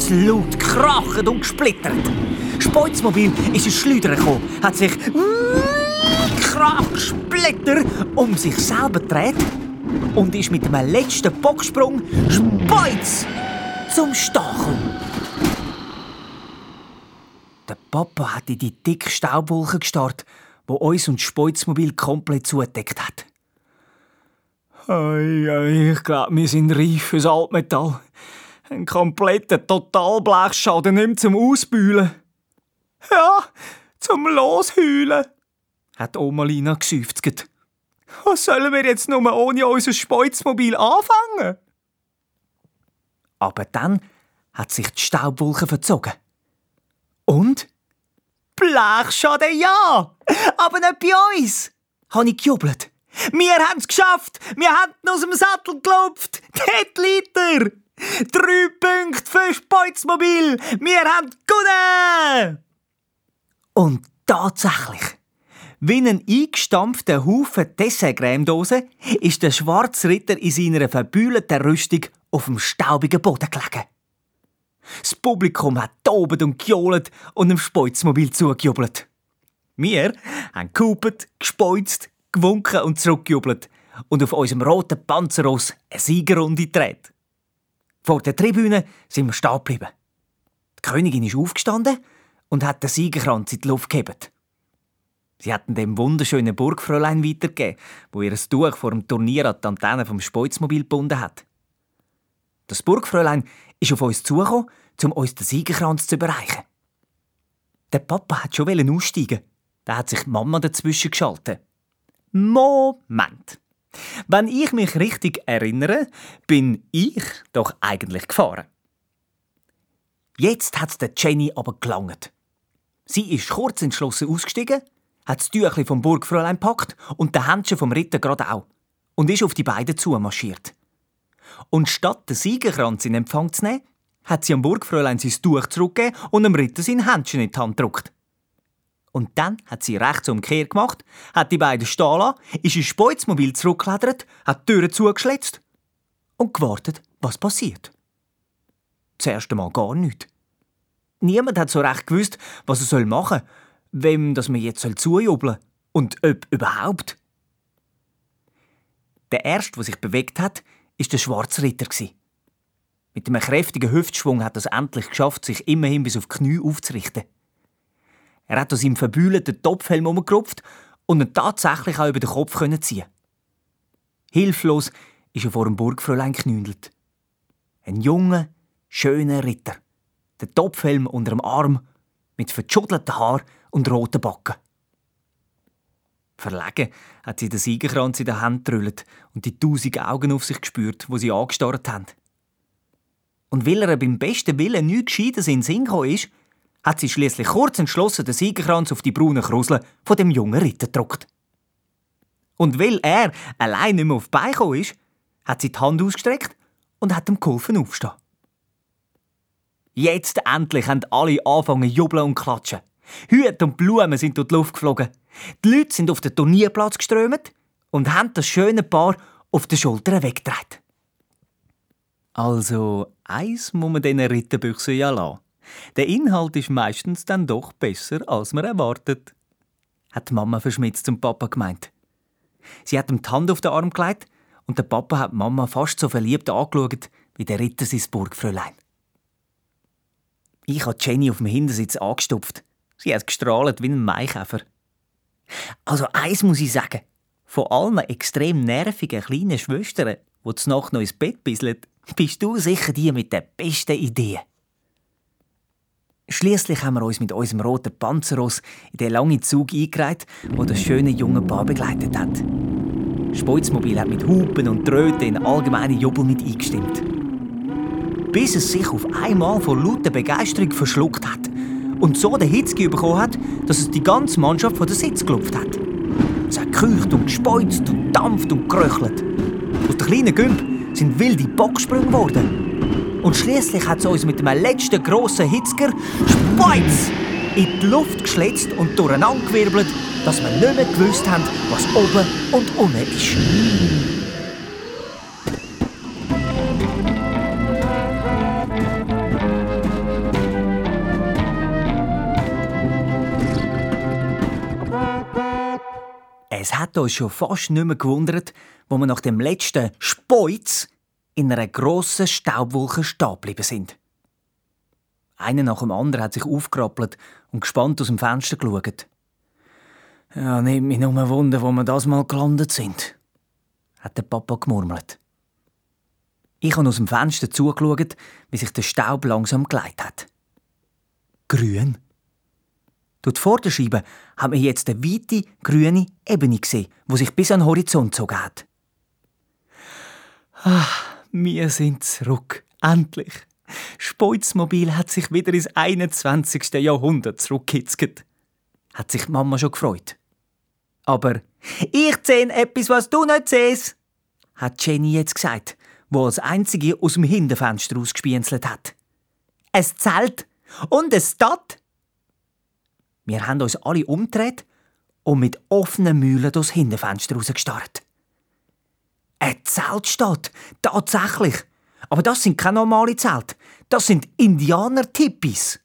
es laut gekracht und gesplittert. Speuzmobil ist ins Schleudern gekommen, hat sich krach, splitter um sich selber gedreht und ist mit einem letzten Bocksprung Speuz zum Stachel. Der Papa hat in die dicke Staubwolke gestarrt, wo uns und das Speuzmobil komplett zugedeckt hat. Ich glaube, wir sind reif fürs Altmetall. Ein kompletter Totalblechschaden nicht zum Ausbühlen. Ja, zum Losheulen, hat Oma Lina geseufzt. Was sollen wir jetzt nur ohne unser Speuzmobil anfangen? Aber dann hat sich die Staubwolke verzogen. Und? Blechschaden ja! Aber nicht bei uns! habe ich gejubelt. Wir haben es geschafft! Wir haben aus dem Sattel gelupft! Dort liegt er! Drei Punkte für Speuzmobil! Wir haben gewonnen! Und tatsächlich, wie ein eingestampfter Haufen Dessertcremedose ist der schwarze Ritter in seiner verbühlten Rüstung auf dem staubigen Boden gelegen. Das Publikum hat tobend und gejohlt und dem Speuzmobil zugejubelt. Wir haben gehupet, gespeuzt, gewunken und zurückgejubelt und auf unserem roten Panzerross eine Siegerrunde gedreht. Vor der Tribüne sind wir stehen geblieben. Die Königin ist aufgestanden und hat den Siegerkranz in die Luft gehebt. Sie hatten dem wunderschönen Burgfräulein weitergegeben, wo ihr Tuch vor dem Turnier an die Antenne vom Speuzmobil gebunden hat. Das Burgfräulein ist auf uns zugekommen, um uns den Siegerkranz zu überreichen. Der Papa hat schon aussteigen. Da hat sich die Mama dazwischen geschaltet. Moment. Wenn ich mich richtig erinnere, bin ich doch eigentlich gefahren. Jetzt hat der Jenny aber gelangt. Sie ist kurz entschlossen ausgestiegen, hat das Tüchli vom Burgfräulein gepackt und den Händchen vom Ritter gerade auch und ist auf die beiden zumarschiert. Und statt den Siegerkranz in Empfang zu nehmen, hat sie am Burgfräulein sein Tuch zurückgegeben und dem Ritter sein Händchen in die Hand gedrückt. Und dann hat sie rechts umkehr gemacht, hat die beiden stehen lassen, ist ins Speuzmobil zurückgeklettert, hat die Türen zugeschlitzt und gewartet, was passiert. Das erste Mal gar nichts. Niemand hat so recht gewusst, was er machen soll, wem das man jetzt zujubeln soll und ob überhaupt. Der erste, der sich bewegt hat, ist der schwarze Ritter. Mit einem kräftigen Hüftschwung hat er es endlich geschafft, sich immerhin bis auf die Knie aufzurichten. Er hat aus seinem verbühlten Topfhelm umgerupft und ihn tatsächlich auch über den Kopf ziehen. Hilflos ist er vor dem Burgfräulein geknündelt. Ein junger, schöner Ritter. Der Topfhelm unter dem Arm, mit verschuddelten Haar und roten Backen. Verlegen hat sie den Siegerkranz in der Hand gerüllt und die tausend Augen auf sich gespürt, wo sie angestarrt haben. Und weil er beim besten Willen nichts Gescheites in den Sinn ist, hat sie schließlich kurz entschlossen den Siegerkranz auf die braunen Krusel von dem jungen Ritter gedruckt. Und weil er allein nicht mehr auf die Beine ist, hat sie die Hand ausgestreckt und hat ihm geholfen aufstehen. Jetzt endlich haben alle angefangen jubeln und klatschen. Hüte und Blumen sind durch die Luft geflogen. Die Leute sind auf den Turnierplatz geströmt und haben das schöne Paar auf den Schultern weggetragen. Also, eins muss man diesen Ritterbüchsen ja lassen. Der Inhalt ist meistens dann doch besser, als man erwartet. Hat die Mama verschmitzt zum Papa gemeint. Sie hat ihm die Hand auf den Arm gelegt und der Papa hat die Mama fast so verliebt angeschaut wie der Ritter sein Burgfräulein. Ich habe Jenny auf dem Hintersitz angestupft. Sie hat gestrahlt wie ein Maikäfer. Also eins muss ich sagen. Von allen extrem nervigen kleinen Schwestern, die zur Nacht noch ins Bett bisseln, bist du sicher die mit der besten Idee. Schließlich haben wir uns mit unserem roten Panzerross in den langen Zug eingereiht, wo das schöne junge Paar begleitet hat. Speuzmobil hat mit Hupen und Tröten in allgemeine Jubel mit eingestimmt. Bis es sich auf einmal vor lauter Begeisterung verschluckt hat und so den Hitzki bekommen hat, dass es die ganze Mannschaft von der Sitz gelupft hat. Es hat gekücht und gespeuzt und dampft und geröchelt. Aus der kleinen Gümp sind wilde Bocksprünge geworden. Und schließlich hat es uns mit dem letzten grossen Hitzger Speiz in die Luft geschlitzt und durcheinandergewirbelt, dass wir nicht mehr gewusst haben, was oben und unten ist. Es hat uns schon fast nicht mehr gewundert, wo wir nach dem letzten Speuz in einer grossen Staubwolke stehen geblieben sind. Einer nach dem anderen hat sich aufgerappelt und gespannt aus dem Fenster geschaut. Ja, nimmt mich nur Wunder, wo wir das mal gelandet sind, hat der Papa gemurmelt. Ich habe aus dem Fenster zugeschaut, wie sich der Staub langsam geleitet hat. Grün. Durch die Vorderscheibe haben wir jetzt eine weite, grüne Ebene gesehen, wo sich bis an den Horizont hat. Ach, wir sind zurück. Endlich. Speuzmobil hat sich wieder ins 21. Jahrhundert zurückgehitzelt. Hat sich die Mama schon gefreut. Aber ich sehe etwas, was du nicht siehst, hat Jenny jetzt gesagt, wo als einzige aus dem Hinterfenster ausgespienzelt hat. Es Zelt und es Stadt. Wir haben uns alle umgedreht und mit offenen Mühlen durchs Hinterfenster rausgestarrt. Ein Zelt steht, tatsächlich. Aber das sind keine normale Zelte. Das sind Indianer-Tippis.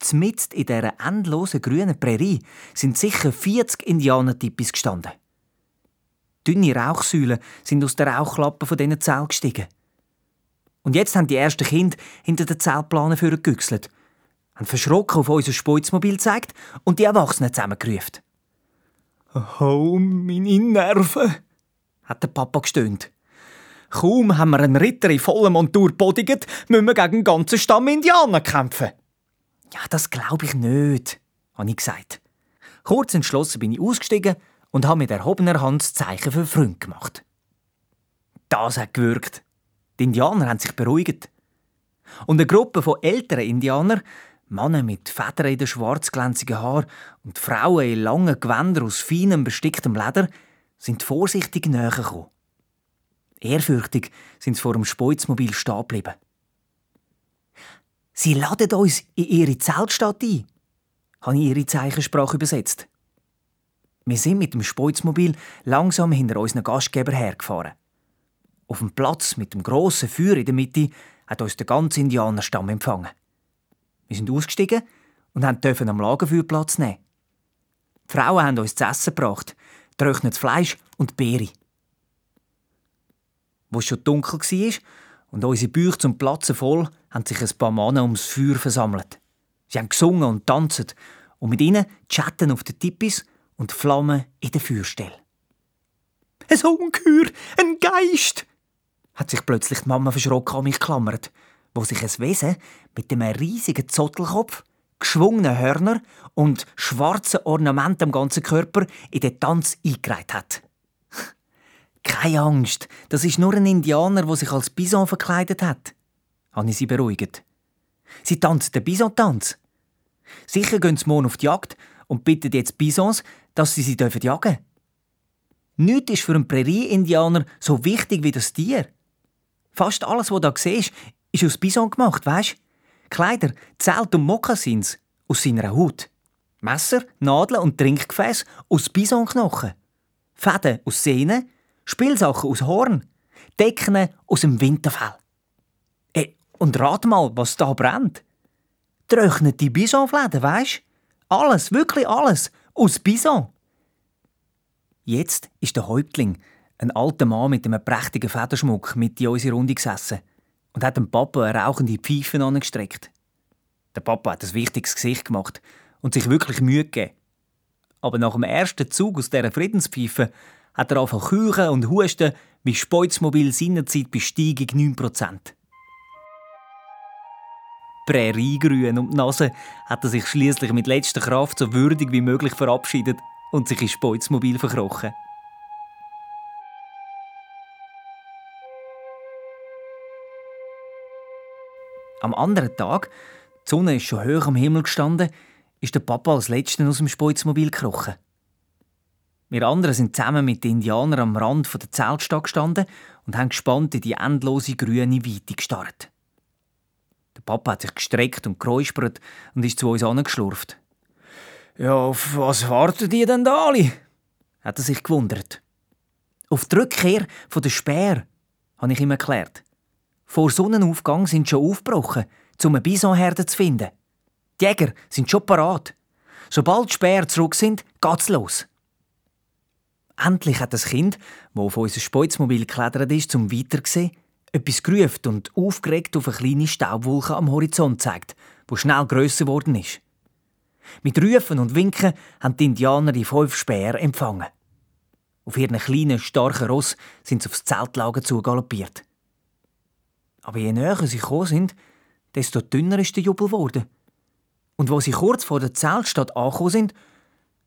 Zmitzt in dieser endlosen grünen Prärie sind sicher 40 Indianer-Tippis gestanden. Dünne Rauchsäulen sind aus der Rauchklappe von diesen Zelten gestiegen. Und jetzt haben die ersten Kinder hinter den Zeltplanen für gegüchselt, haben verschrocken auf unser Speuzmobil gezeigt und die Erwachsenen zusammengerufen. Oh, meine Nerven, hat der Papa gestöhnt. Kaum haben wir einen Ritter in voller Montur bodigt, müssen wir gegen den ganzen Stamm Indianer kämpfen. Ja, das glaube ich nicht, habe ich gesagt. Kurz entschlossen bin ich ausgestiegen und habe mit erhobener Hand das Zeichen für Freund gemacht. Das hat gewirkt. Die Indianer haben sich beruhigt. Und eine Gruppe von älteren Indianern, Männer mit Federn in den schwarzglänzigen Haaren und Frauen in langen Gewändern aus feinem, besticktem Leder, sind vorsichtig näher gekommen. Ehrfürchtig sind sie vor dem Speuzmobil stehen geblieben. Sie laden uns in ihre Zeltstadt ein, habe ich ihre Zeichensprache übersetzt. Wir sind mit dem Speuzmobil langsam hinter unseren Gastgeber hergefahren. Auf dem Platz mit dem grossen Feuer in der Mitte hat uns der ganze Indianerstamm empfangen. Wir sind ausgestiegen und dürfen am Lagerfeuer Platz nehmen. Die Frauen haben uns zu essen gebracht, getrocknetes Fleisch und Beere. Wo es schon dunkel war und unsere Bäuche zum Platzen voll, haben sich ein paar Männer ums Feuer versammelt. Sie haben gesungen und tanzt und mit ihnen chatten auf den Tippis und Flammen in der Feuerstelle. Ein Ungeheuer, ein Geist! hat sich plötzlich die Mama verschrocken an mich geklammert, wo sich ein Wesen mit einem riesigen Zottelkopf geschwungene Hörner und schwarze Ornamente am ganzen Körper in den Tanz eingereiht hat. Keine Angst, das ist nur ein Indianer, der sich als Bison verkleidet hat, habe ich sie beruhigt. Sie tanzt den Bison-Tanz. Sicher gehen sie morgen auf die Jagd und bitten jetzt Bisons, dass sie sie jagen dürfen. Nichts ist für einen Prärie-Indianer so wichtig wie das Tier. Fast alles, was du da siehst, ist aus Bison gemacht, weißt Kleider, Zelt und Mokassins aus seiner Haut. Messer, Nadeln und Trinkgefäß aus Bisonknochen. Fäden aus Sehnen, Spielsachen aus Horn, Decken aus dem Winterfell. Hey, und rat mal, was da brennt. Trocknete Bisonfläden, weisst? Alles, wirklich alles, aus Bison. Jetzt ist der Häuptling, ein alter Mann mit einem prächtigen Federschmuck, mit in unsere Runde gesessen und hat dem Papa eine rauchende Pfeife angestreckt. Der Papa hat ein wichtiges Gesicht gemacht und sich wirklich Mühe gegeben. Aber nach dem ersten Zug aus dieser Friedenspfeife hat er angefangen küchen und husten wie Speuzmobil seinerzeit bei Steigung 9%. Präriegrün und Nase hat er sich schließlich mit letzter Kraft so würdig wie möglich verabschiedet und sich ins Speuzmobil verkrochen. Am anderen Tag, die Sonne ist schon hoch am Himmel gestanden, ist der Papa als Letzter aus dem Speuzmobil gekrochen. Wir anderen sind zusammen mit den Indianern am Rand der Zeltstadt gestanden und haben gespannt in die endlose grüne Weite gestarrt. Der Papa hat sich gestreckt und geräuspert und ist zu uns angeschlurft. Ja, auf was warten die denn da alle? hat er sich gewundert. Auf die Rückkehr von der Speer, habe ich ihm erklärt. Vor Sonnenaufgang sind schon aufgebrochen, um eine Bisonherde zu finden. Die Jäger sind schon parat. Sobald die Speer zurück sind, geht's los. Endlich hat das Kind, das auf unser Speuzmobil geklettert ist, zum Weitersehen, etwas gerufen und aufgeregt auf eine kleine Staubwolke am Horizont zeigt, wo schnell grösser geworden ist. Mit Rufen und Winken haben die Indianer die fünf Speer empfangen. Auf ihren kleinen, starken Ross sind sie aufs Zeltlager zugaloppiert. Aber je näher sie gekommen sind, desto dünner ist der Jubel geworden. Und wo sie kurz vor der Zeltstadt angekommen sind,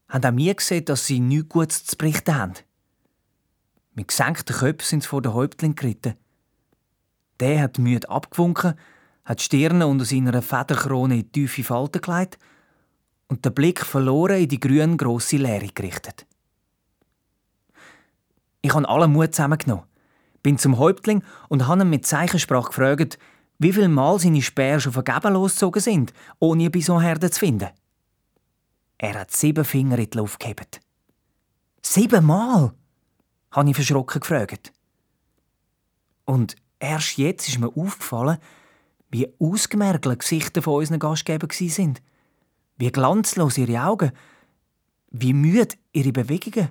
haben auch wir gesehen, dass sie nichts Gutes zu berichten haben. Mit gesenkten Köpfen sind sie vor den Häuptling geritten. Der hat müde abgewunken, hat die Stirne unter seiner Federkrone in tiefe Falten gelegt und den Blick verloren in die grüne grosse Leere gerichtet. Ich habe alle Mut zusammengenommen, bin zum Häuptling und habe ihn mit Zeichensprache gefragt, wie viel Mal seine Speer schon vergeben losgezogen sind, ohne Bisonherde zu finden. Er hat sieben Finger in die Luft gehebt. Sieben Mal? habe ich verschrocken gefragt. Und erst jetzt ist mir aufgefallen, wie ausgemergelt die Gesichter von unseren Gastgebern sind. Wie glanzlos ihre Augen. Wie müde ihre Bewegungen.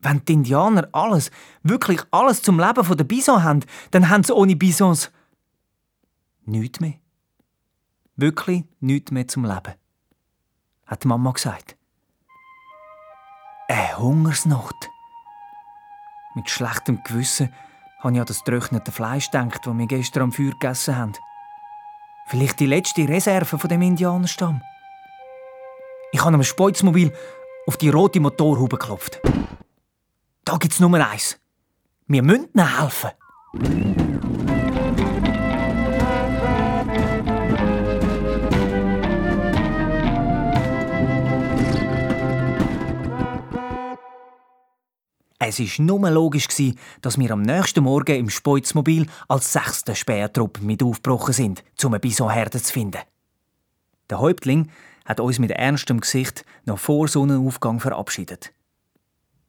Wenn die Indianer alles, wirklich alles zum Leben der Bison haben, dann haben sie ohne Bisons nichts mehr. Wirklich nichts mehr zum Leben hat die Mama gesagt. Eine Hungersnot. Mit schlechtem Gewissen habe ich an das getrocknete Fleisch gedacht, das wir gestern am Feuer gegessen haben. Vielleicht die letzte Reserve von dem Indianerstamm. Ich habe am Speuzmobil auf die rote Motorhaube geklopft. Da gibt's Nummer eins. Wir müssen helfen. Es war nur logisch, dass wir am nächsten Morgen im Speuzmobil als sechste Speertruppe mit aufgebrochen sind, um eine Bisonherde zu finden. Der Häuptling hat uns mit ernstem Gesicht noch vor Sonnenaufgang verabschiedet.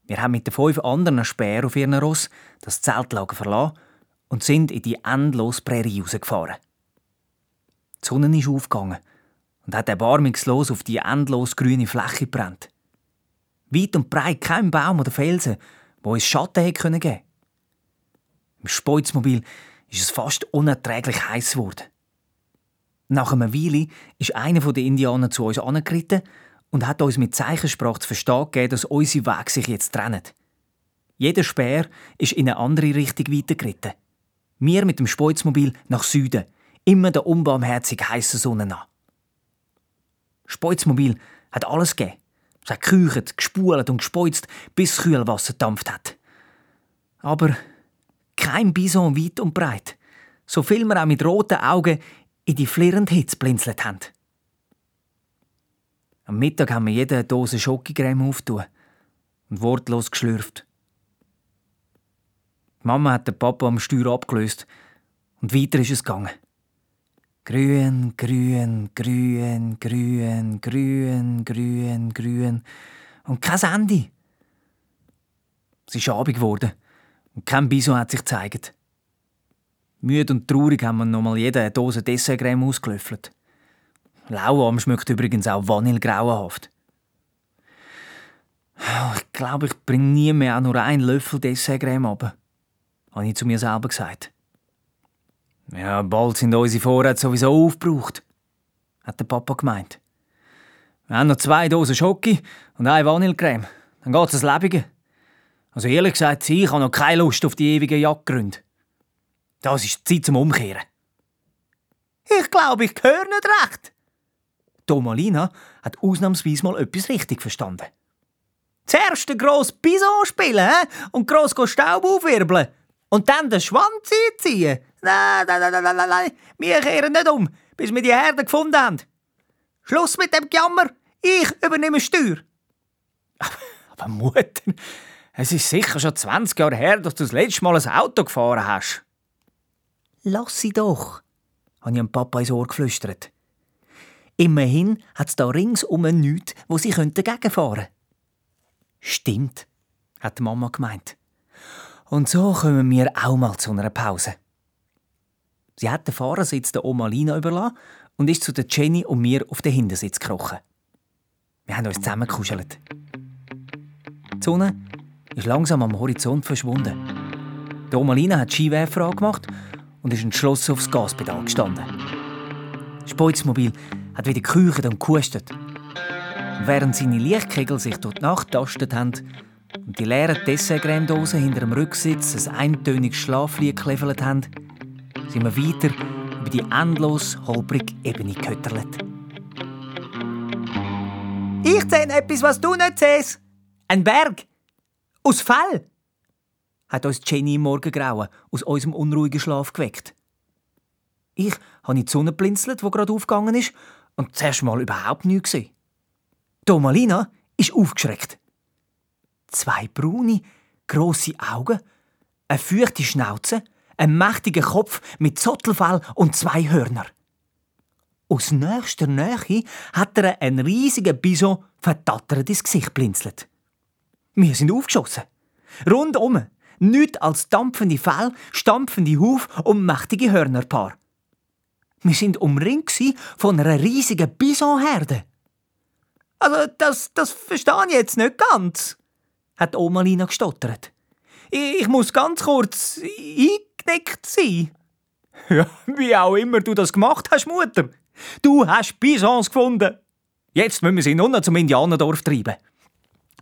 Wir haben mit den fünf anderen Speer auf ihren Ross das Zeltlager verlassen und sind in die endlose Prärie rausgefahren. Die Sonne ist aufgegangen und hat erbarmungslos auf die endlos grüne Fläche gebrannt. Weit und breit kein Baum oder Felsen, wo uns Schatten hätte geben können. Im Speuzmobil ist es fast unerträglich heiß geworden. Nach einer Weile ist einer der Indianer zu uns angeritten und hat uns mit Zeichensprache zu verstehen gegeben, dass unsere Wege sich jetzt trennen. Jeder Speer ist in eine andere Richtung weitergeritten. Wir mit dem Speuzmobil nach Süden, immer der unbarmherzig heißen Sonne nach. Speuzmobil hat alles gegeben. Es hat gekücht, gespult und gespeuzt, bis das Kühlwasser dampft hat. Aber kein Bison weit und breit. So viel wir auch mit roten Augen in die flirrende Hitze blinzelt haben. Am Mittag haben wir jede eine Dose Schokocreme aufgetan und wortlos geschlürft. Die Mama hat den Papa am Steuer abgelöst und weiter ist es gegangen. Grün, grün, grün, grün, grün, grün, grün. Und kein Ende. Es ist Abend geworden und kein Bison hat sich gezeigt. Müde und traurig haben wir nochmal jede eine Dose Dessertcreme ausgelöffelt. Lauwarm schmeckt übrigens auch vanillegrauenhaft. Ich glaube, ich bringe nie mehr auch nur einen Löffel Dessertcreme ab, habe ich zu mir selber gesagt. Ja, bald sind unsere Vorräte sowieso aufgebraucht, hat der Papa gemeint. Wir haben noch zwei Dosen Schoki und eine Vanillecreme. Dann geht's das Lebige. Also ehrlich gesagt, ich habe noch keine Lust auf die ewigen Jagdgründe. Das ist die Zeit zum Umkehren. Ich glaube, ich höre nicht recht. Tomalina hat ausnahmsweise mal etwas richtig verstanden. Zuerst den grossen Bison spielen he? und gross Staub aufwirbeln. Und dann den Schwanz einziehen. Nein, nein, nein, nein, nein, nein. Wir kehren nicht um, bis wir die Herde gefunden haben. Schluss mit dem Jammer. Ich übernehme Steuer. Aber Mutter, es ist sicher schon 20 Jahre her, dass du das letzte Mal ein Auto gefahren hast. Lass sie doch, habe ich dem Papa ins Ohr geflüstert. Immerhin hat es da ringsum nichts, wo sie dagegen fahren. Stimmt, hat die Mama gemeint. Und so kommen wir auch mal zu einer Pause. Sie hat den Fahrersitz der Oma Lina überlassen und ist zu der Jenny und mir auf den Hintersitz gekrochen. Wir haben uns zusammengekuschelt. Die Sonne ist langsam am Horizont verschwunden. Die Oma Lina hat Skiwerfer angemacht und ist entschlossen aufs Gaspedal gestanden. Speuzmobil hat wieder gekücht und gehustet. während seine Lichtkegel sich durch die Nacht tastet haben und die leeren Dessertcremedosen hinter dem Rücksitz ein eintöniges Schlaflied klevelt haben, sind wir weiter über die endlos holprige Ebene gehötterlet. Ich sehe etwas, was du nicht siehst. Ein Berg. Aus Fell hat uns Jenny im Morgengrauen aus unserem unruhigen Schlaf geweckt. Ich habe in die Sonne blinzelt, die gerade aufgegangen ist, und zuerst mal überhaupt nichts gesehen. Domalina ist aufgeschreckt. Zwei braune, grosse Augen, eine feuchte Schnauze, ein mächtiger Kopf mit Zottelfell und zwei Hörner. Aus nächster Nähe hat er einen riesigen Bison verdattert ins Gesicht blinzelt. Wir sind aufgeschossen. Rundum nichts als dampfende Fell, stampfende Huf und mächtige Hörnerpaar. Wir sind umringt von einer riesigen Bisonherde. Also, das, das verstehe ich jetzt nicht ganz, hat Oma Lina gestottert. Ich, muss ganz kurz eingeknickt sein. Ja, wie auch immer du das gemacht hast, Mutter. Du hast Bisons gefunden. Jetzt müssen wir sie noch zum Indianerdorf treiben.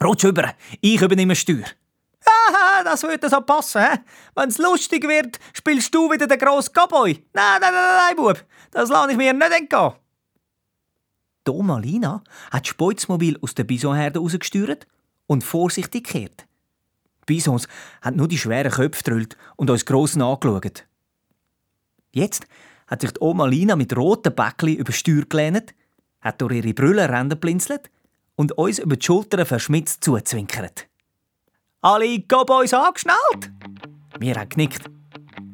Rutsch über, ich übernehme Steuer. Haha, das würde so passen, hä? Wenn's lustig wird, spielst du wieder den grossen Cowboy. Nein, nein, nein, nein, Bub, das lasse ich mir nicht entgehen. Domalina hat das Speuzmobil aus der Bisonherde rausgesteuert und vorsichtig gekehrt. Bisons haben nur die schweren Köpfe gedrüllt und uns gross angeschaut. Jetzt hat sich die Oma Lina mit roten Bäckchen über die Steuer gelehnt, hat durch ihre Brille Ränder blinzelt und uns über die Schultern verschmitzt zuzwinkert. Alle Cowboys angeschnallt? Wir haben genickt.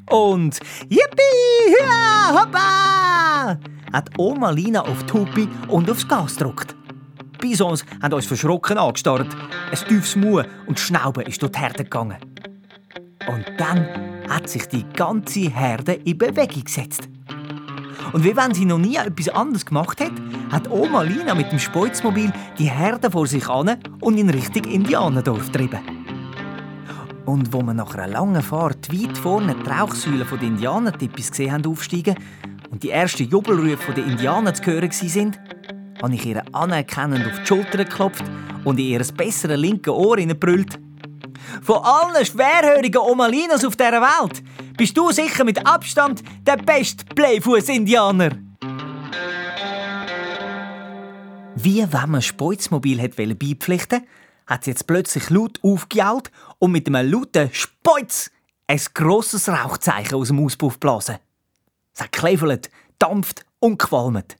Und Yippie, hua, hoppa! hat Oma Lina auf die Hupe und aufs Gas gedrückt. Bisons haben uns verschrocken angestarrt. Ein tiefes Mu und Schnauben ist durch die Herde gegangen. Und dann hat sich die ganze Herde in Bewegung gesetzt. Und wie wenn sie noch nie etwas anderes gemacht hat, hat Oma Lina mit dem Speuzmobil die Herde vor sich an und in Richtung Indianerdorf getrieben. Und wo wir nach einer langen Fahrt weit vorne die Rauchsäulen der Indianertippis gesehen haben aufsteigen und die ersten Jubelrufe der Indianer zu hören waren, habe ich ihr anerkennend auf die Schulter geklopft und in ihr bessere linke Ohr brüllt. Von allen schwerhörigen Omalinos auf dieser Welt bist du sicher mit Abstand der beste Playfuß-Indianer. Wie wenn man Speuzmobil beipflichten wollte, hat sie jetzt plötzlich laut aufgejault und mit einem lauten Speuz ein grosses Rauchzeichen aus dem Auspuff geblasen. Es hat klevelt, dampft und qualmt.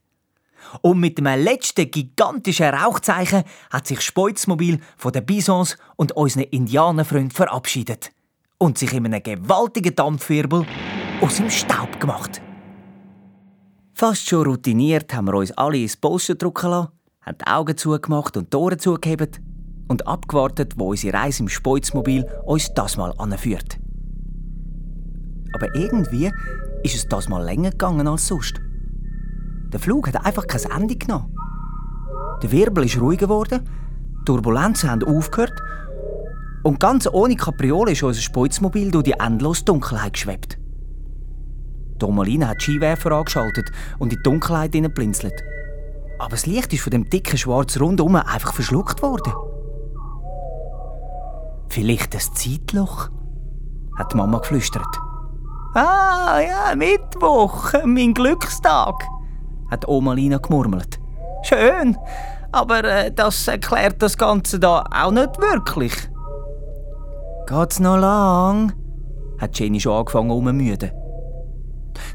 Und mit dem letzten gigantischen Rauchzeichen hat sich Speuzmobil von den Bisons und unseren Indianerfreunden verabschiedet und sich in einem gewaltigen Dampfwirbel aus dem Staub gemacht. Fast schon routiniert haben wir uns alle ins Polster drücken lassen, haben die Augen zugemacht und die Ohren zugehebt und abgewartet, wo unsere Reise im Speuzmobil uns das mal anführt. Aber irgendwie ist es das mal länger gegangen als sonst. Der Flug hat einfach kein Ende genommen. Der Wirbel ist ruhiger geworden, Turbulenzen haben aufgehört und ganz ohne Kapriole ist unser Speuzmobil durch die endlose Dunkelheit geschwebt. Domalina hat die Skiwerfer angeschaltet und in die Dunkelheit blinzelt. Aber das Licht ist von dem dicken schwarzen Rundum einfach verschluckt worden. Vielleicht ein Zeitloch? hat die Mama geflüstert. Ah, ja, Mittwoch, mein Glückstag, hat Oma Lina gemurmelt. Schön, aber äh, das erklärt das Ganze da auch nicht wirklich. Geht's noch lang? hat Jenny schon angefangen umzumüden.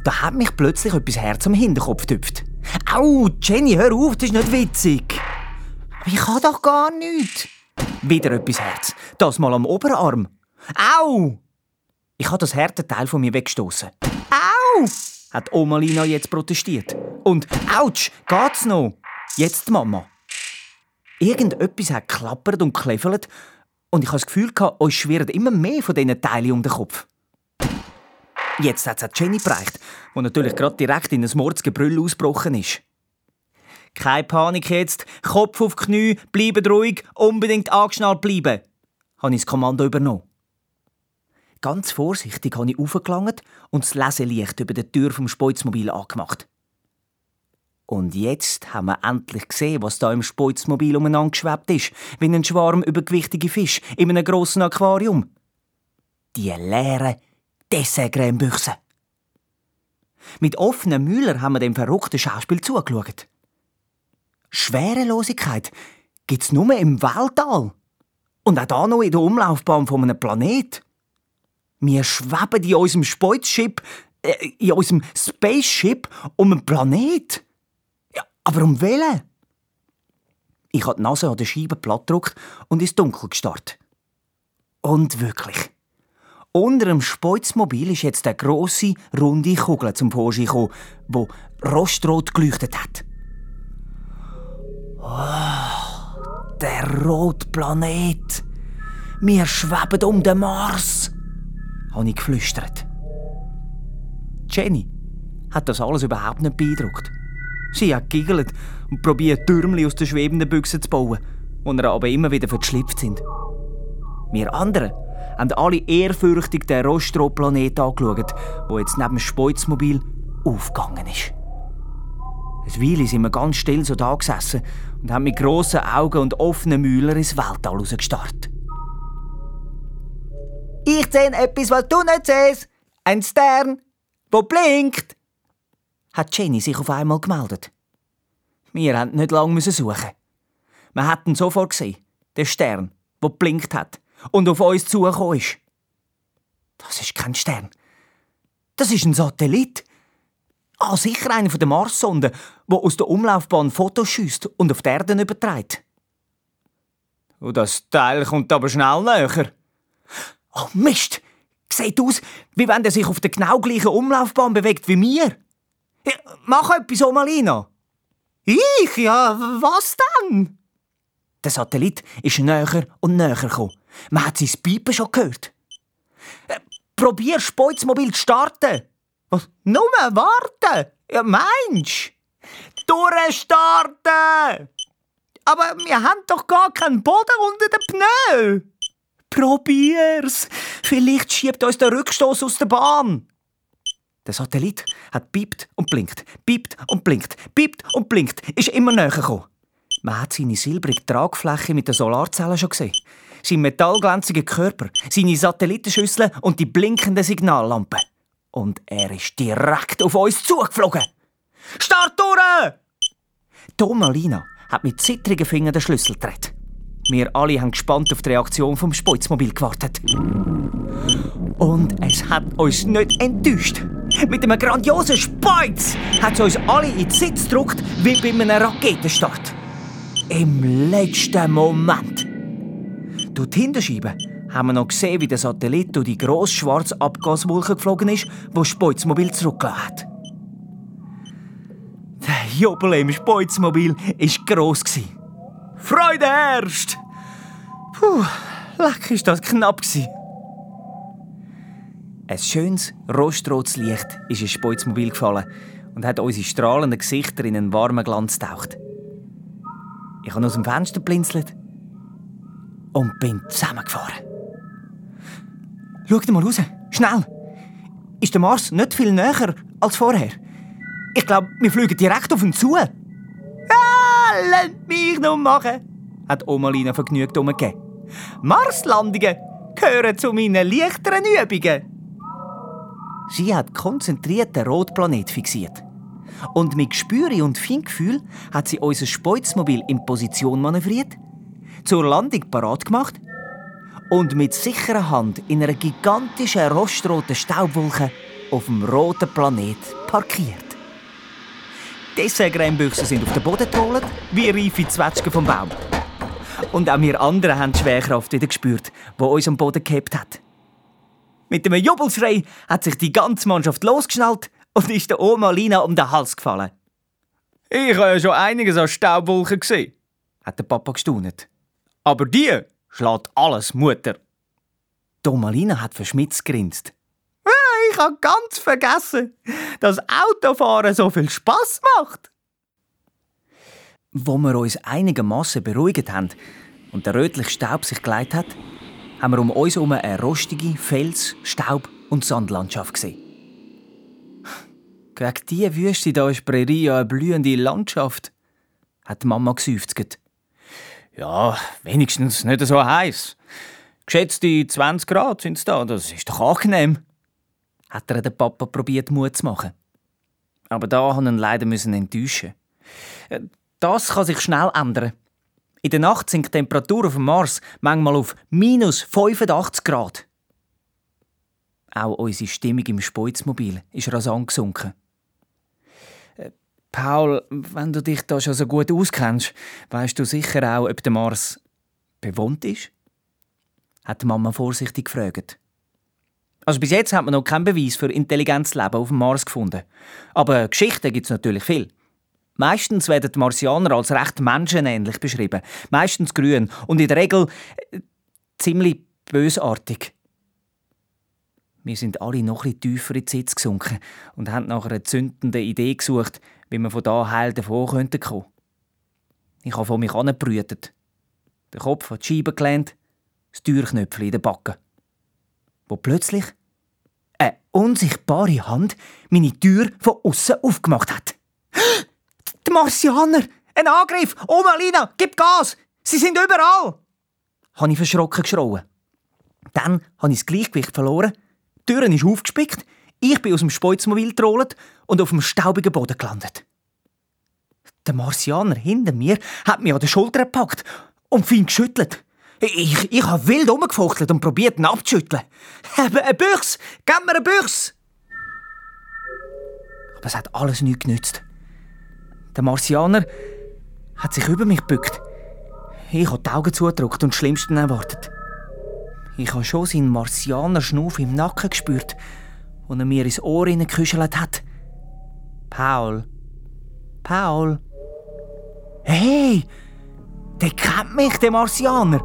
Da hat mich plötzlich etwas Herz am Hinterkopf getüpft. Au, Jenny, hör auf, das ist nicht witzig. Ich kann doch gar nichts. Wieder etwas Herz. Das mal am Oberarm. Au! Ich habe das harte Teil von mir weggestoßen. Au! hat Oma Lina jetzt protestiert. Und Autsch, geht's noch? Jetzt die Mama. Irgendetwas hat klappert und kleffelt und ich habe das Gefühl, euch schwirren immer mehr von diesen Teilen um den Kopf. Jetzt hat es Jenny bereicht, wo natürlich gerade direkt in ein Mordsgebrüll ausgebrochen ist. Keine Panik jetzt, Kopf auf Knie, bleiben ruhig, unbedingt angeschnallt bleiben, habe ich das Kommando übernommen. Ganz vorsichtig habe ich aufgelangt und das Leselicht über der Tür vom Speuzmobil angemacht. Und jetzt haben wir endlich gesehen, was da im Speuzmobil umeinander geschwebt ist, wie ein Schwarm übergewichtige Fisch in einem grossen Aquarium. Die leeren Dessertcremebüchse. Mit offenen Müller haben wir dem verrückten Schauspiel zugeschaut. Schwerelosigkeit gibt's nur im Weltall. Und auch da noch in der Umlaufbahn von einem Planet. Wir schweben in unserem Spaceship, äh, in unserem Spaceship um einen Planet. Ja, aber um welchen? Ich habe die Nase an der Scheibe platt gedrückt und ins Dunkel gestarrt. Und wirklich. Unter dem Speuzmobil ist jetzt eine grosse, runde Kugel zum Vorschein gekommen, die rostrot geleuchtet hat. Oh, der rote Planet. Wir schweben um den Mars, habe ich geflüstert. Jenny hat das alles überhaupt nicht beeindruckt. Sie hat giggelt und probiert, Türmchen aus den schwebenden Büchsen zu bauen, die ihr aber immer wieder verschlüpft sind. Wir anderen haben alle ehrfürchtig den Rostro-Planet angeschaut, der jetzt neben dem Speuzmobil aufgegangen ist. Ein Weile sind wir ganz still so da gesessen und haben mit grossen Augen und offenen Mühlen ins Weltall rausgestarrt. Ich sehe etwas, was du nicht siehst. Ein Stern, der blinkt. Hat Jenny sich auf einmal gemeldet. Wir mussten nicht lange suchen. Wir hätten sofort gesehen, den Stern, der blinkt hat und auf uns zugekommen ist. Das ist kein Stern. Das ist ein Satellit. Ah, sicher einer von den Marssonden, der aus der Umlaufbahn Fotos schießt und auf die Erde überträgt. Und das Teil kommt aber schnell näher. Oh Mist! Sieht aus, wie wenn er sich auf der genau gleichen Umlaufbahn bewegt wie mir. Ja, mach etwas, Omalina. Ich? Ja, was denn? Der Satellit ist näher und näher gekommen. Man hat sein Piepen schon gehört. Äh, probier Speuzmobil zu starten. Was? Nur warten? Ja, meinst Durchstarten! Aber wir haben doch gar keinen Boden unter den Pneu. Probier's. Vielleicht schiebt uns der Rückstoß aus der Bahn. Der Satellit hat piept und blinkt, piept und blinkt, piept und blinkt, ist immer näher gekommen. Man hat seine silbrige Tragfläche mit den Solarzellen schon gesehen. Sein metallglänziger Körper, seine Satellitenschüsseln und die blinkenden Signallampen. Und er ist direkt auf uns zugeflogen. Start durch! Tom Lina hat mit zittrigen Fingern den Schlüssel gedreht. Wir alle haben gespannt auf die Reaktion vom Speuzmobil gewartet. Und es hat uns nicht enttäuscht. Mit einem grandiosen Speuz hat es uns alle in den Sitz gedrückt, wie bei einem Raketenstart. Im letzten Moment. Durch die Hinterscheibe haben wir noch gesehen, wie der Satellit durch die grosse schwarze Abgaswolke geflogen ist, wo Speuzmobil zurückgelassen hat. Der Jubel im Speuzmobil war gross. Freude herrscht! Puh, leck ist das knapp. Ein schönes, rostrotes Licht ist ins Speuzmobil gefallen und hat unsere strahlenden Gesichter in einen warmen Glanz getaucht. Ich habe aus dem Fenster blinzelt und bin zusammengefahren. Schau mal raus, schnell! Ist der Mars nicht viel näher als vorher? Ich glaube, wir fliegen direkt auf ihn zu. Ah, lasst mich noch machen, hat Oma Lina vergnügt umgegeben. Marslandungen gehören zu meinen leichteren Übungen. Sie hat konzentriert den Rotplanet fixiert. Und mit Gespüre und Feingefühl hat sie unser Speuzmobil in Position manövriert, zur Landung parat gemacht und mit sicherer Hand in einer gigantischen rostroten Staubwolke auf dem roten Planet parkiert. Die Dessertcremebüchsen sind auf den Boden getrollt, wie reife Zwetschgen vom Baum. Und auch wir anderen haben die Schwerkraft wieder gespürt, die uns am Boden gehabt hat. Mit einem Jubelschrei hat sich die ganze Mannschaft losgeschnallt und ist der Oma Lina um den Hals gefallen. Ich habe ja schon einiges an Staubwolken gesehen, hat der Papa gestaunet. Aber die schlägt alles Mutter. Die Oma Lina hat verschmitzt grinst. Ich habe ganz vergessen, dass Autofahren so viel Spaß macht. Wo wir uns einigermaßen beruhigt haben und der rötliche Staub sich geleitet hat, haben wir um uns herum eine rostige Fels-, Staub- und Sandlandschaft gesehen. Gegen diese Wüste da ist Prärie ja eine blühende Landschaft, hat die Mama geseufzt. Ja, wenigstens nicht so heiß. Geschätzte 20 Grad sind es da, das ist doch angenehm. Hat er den Papa probiert Mut zu machen. Aber da haben ihn leider müssen enttäuschen. Das kann sich schnell ändern. In der Nacht sinkt die Temperatur auf dem Mars manchmal auf minus 85 Grad. Auch unsere Stimmung im Speuzmobil ist rasant gesunken. Paul, wenn du dich da schon so gut auskennst, weißt du sicher auch, ob der Mars bewohnt ist? Hat die Mama vorsichtig gefragt. Also bis jetzt hat man noch keinen Beweis für intelligentes Leben auf dem Mars gefunden. Aber Geschichten gibt es natürlich viel. Meistens werden die Marsianer als recht menschenähnlich beschrieben. Meistens grün und in der Regel äh, ziemlich bösartig. Wir sind alle noch etwas tiefer in die Sitz gesunken und haben nach einer zündenden Idee gesucht, wie wir von da heil davon kommen könnten. Ich habe von mich angebrütet. Den Kopf an die Scheibe gelehnt, das Türknöpfchen in den Backen. Wo plötzlich eine unsichtbare Hand meine Tür von außen aufgemacht hat. Die Marsianer! Ein Angriff! Oma Lina, gib Gas! Sie sind überall! Habe ich verschrocken geschrauen. Dann habe ich das Gleichgewicht verloren, die Tür ist aufgespickt, ich bin aus dem Speuzmobil getrollt und auf dem staubigen Boden gelandet. Der Marsianer hinter mir hat mich an der Schulter gepackt und fein geschüttelt. Ich, ich habe wild umgefuchtelt und probiert, ihn abzuschütteln. Eine Büchse! Gib mir eine Büchse! Aber es hat alles nichts genützt. Der Marsianer hat sich über mich gebückt. Ich habe die Augen zugedrückt und das Schlimmste erwartet. Ich habe schon seinen Marsianer-Schnuff im Nacken gespürt, wo er mir ins Ohr hineingeküschelt hat. Paul. Paul. Hey! Der kennt mich, der Marsianer.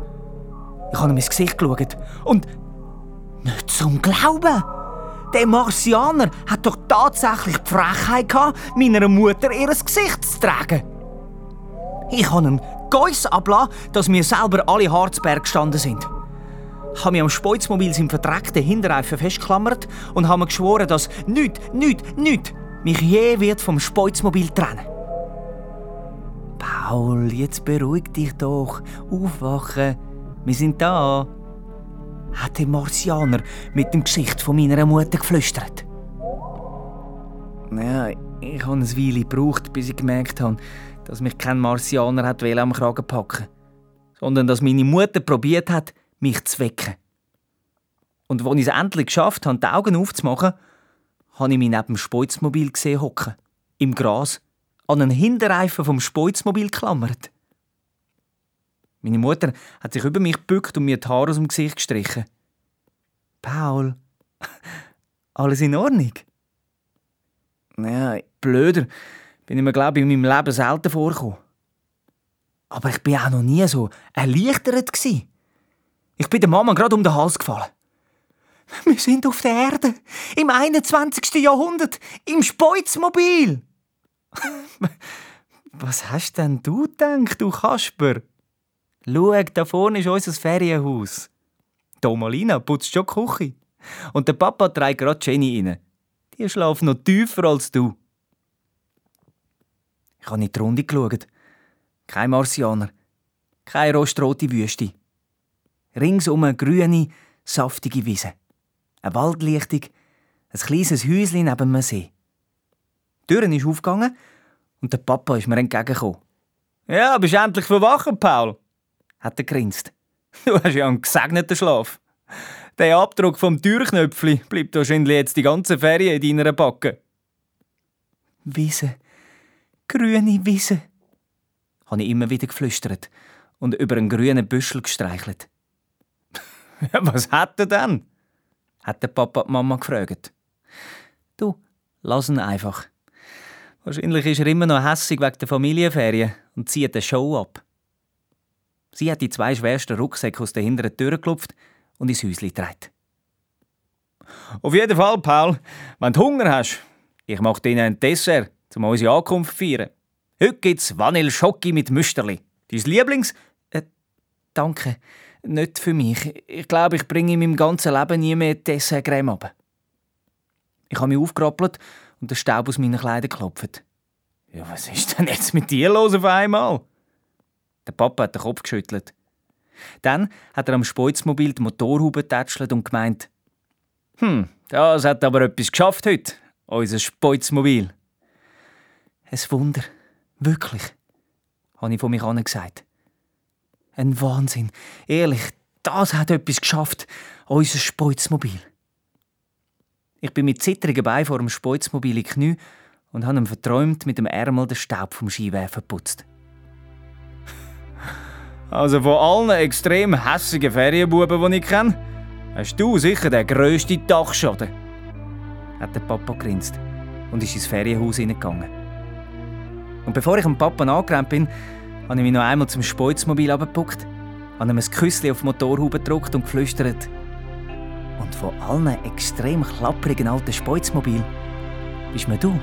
Ich habe ihm ins Gesicht geschaut. Und nicht zum Glauben! Der Marsianer hat doch tatsächlich die Frechheit gehabt, meiner Mutter ihr Gesicht zu tragen. Ich habe einen Geiss abgelassen, dass wir selber alle Harzberg gestanden sind. Habe mich am Speuzmobil seinem verdreckten Hinterreifen festgeklammert und habe mir geschworen, dass nichts, nichts, nichts mich je wird vom Speuzmobil trennen. Paul, jetzt beruhig dich doch. Aufwachen. Wir sind da hat der Marsianer mit dem Gesicht von meiner Mutter geflüstert. Ja, ich habe eine Weile gebraucht, bis ich gemerkt habe, dass mich kein Marsianer hat am Kragen packen sondern dass meine Mutter probiert hat, mich zu wecken. Und als ich es endlich geschafft habe, die Augen aufzumachen, habe ich mich neben dem Speuzmobil gesehen hocken, im Gras, an einen Hinterreifen vom Speuzmobil klammert. Meine Mutter hat sich über mich gebückt und mir die Haare aus dem Gesicht gestrichen. Paul, alles in Ordnung? Ja, blöder bin ich mir, glaube ich, in meinem Leben selten vorgekommen. Aber ich war auch noch nie so erleichtert. Gewesen. Ich bin der Mama gerade um den Hals gefallen. Wir sind auf der Erde, im 21. Jahrhundert, im Speuzmobil. Was hast denn du gedacht, du Kasper? Schau, da vorne ist unser Ferienhaus. Die Omalina putzt schon die Küche. Und der Papa trägt gerade Jenny rein. Die schläft noch tiefer als du. Ich habe in die Runde geschaut. Kein Marsianer. Keine rostrote Wüste. Ringsum eine grüne, saftige Wiese. Eine Waldlichtung, ein kleines Häuschen neben dem See. Die Tür ist aufgegangen und der Papa ist mir entgegengekommen. Ja, bist endlich verwachen, Paul, hat er grinst. Du hast ja einen gesegneten Schlaf. Der Abdruck vom Türknöpfli bleibt wahrscheinlich jetzt die ganze Ferien in deiner Backe. Wiese, grüne Wiese, habe ich immer wieder geflüstert und über einen grünen Büschel gestreichelt. Was hat er denn? hat der Papa die Mama gefragt. Du, lass ihn einfach. Wahrscheinlich ist er immer noch hässig wegen der Familienferien und zieht eine Show ab. Sie hat die zwei schwersten Rucksäcke aus der hinteren Tür geklopft und ins Häuschen getragen. Auf jeden Fall, Paul, wenn du Hunger hast, ich mache dir ein Dessert, um unsere Ankunft zu feiern. Heute gibt's Vanille-Schocki mit Müsterli. Dein Lieblings... Äh, danke, nicht für mich. Ich glaube, ich bringe in meinem ganzen Leben nie mehr Dessertcreme ab. Ich habe mich aufgerappelt und den Staub aus meinen Kleidern geklopft. Ja, was ist denn jetzt mit dir los auf einmal? Der Papa hat den Kopf geschüttelt. Dann hat er am Speuzmobil die Motorhaube getätschelt und gemeint, hm, das hat aber etwas geschafft heute, unser Speuzmobil. Ein Wunder, wirklich, habe ich von mich an gesagt. Ein Wahnsinn, ehrlich, das hat etwas geschafft, unser Speuzmobil. Ich bin mit zittrigen Beinen vor dem Speuzmobil in Knie und habe ihm verträumt mit dem Ärmel den Staub vom Skiwerfer putzt. Also von allen extrem hässigen Ferienbuben, die ich kenne, hast du sicher den grössten Dachschaden. Hat der Papa grinst und ist ins Ferienhaus hineingegangen. Und bevor ich dem Papa angerannt bin, habe ich mich noch einmal zum Speuzmobil abgepuckt, habe ihm ein Küsschen auf die Motorhaube gedruckt und geflüstert. Und von allen extrem klapprigen alten Speuzmobil bist mir du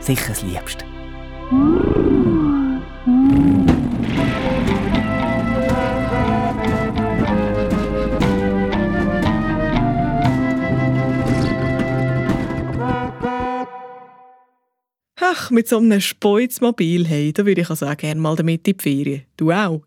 sicher das Liebste. Ach, mit so einem Speuzmobil, hey, da würde ich also auch gerne mal damit in die Ferien. Du auch.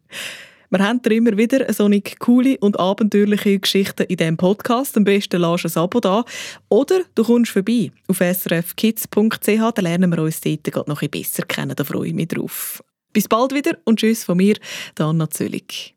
Wir haben da immer wieder so eine coole und abenteuerliche Geschichten in diesem Podcast. Am besten lass ein Abo da. Oder du kommst vorbei auf srfkids.ch, da lernen wir uns dort noch ein bisschen besser kennen. Da freue ich mich drauf. Bis bald wieder und tschüss von mir, Anna Züllig.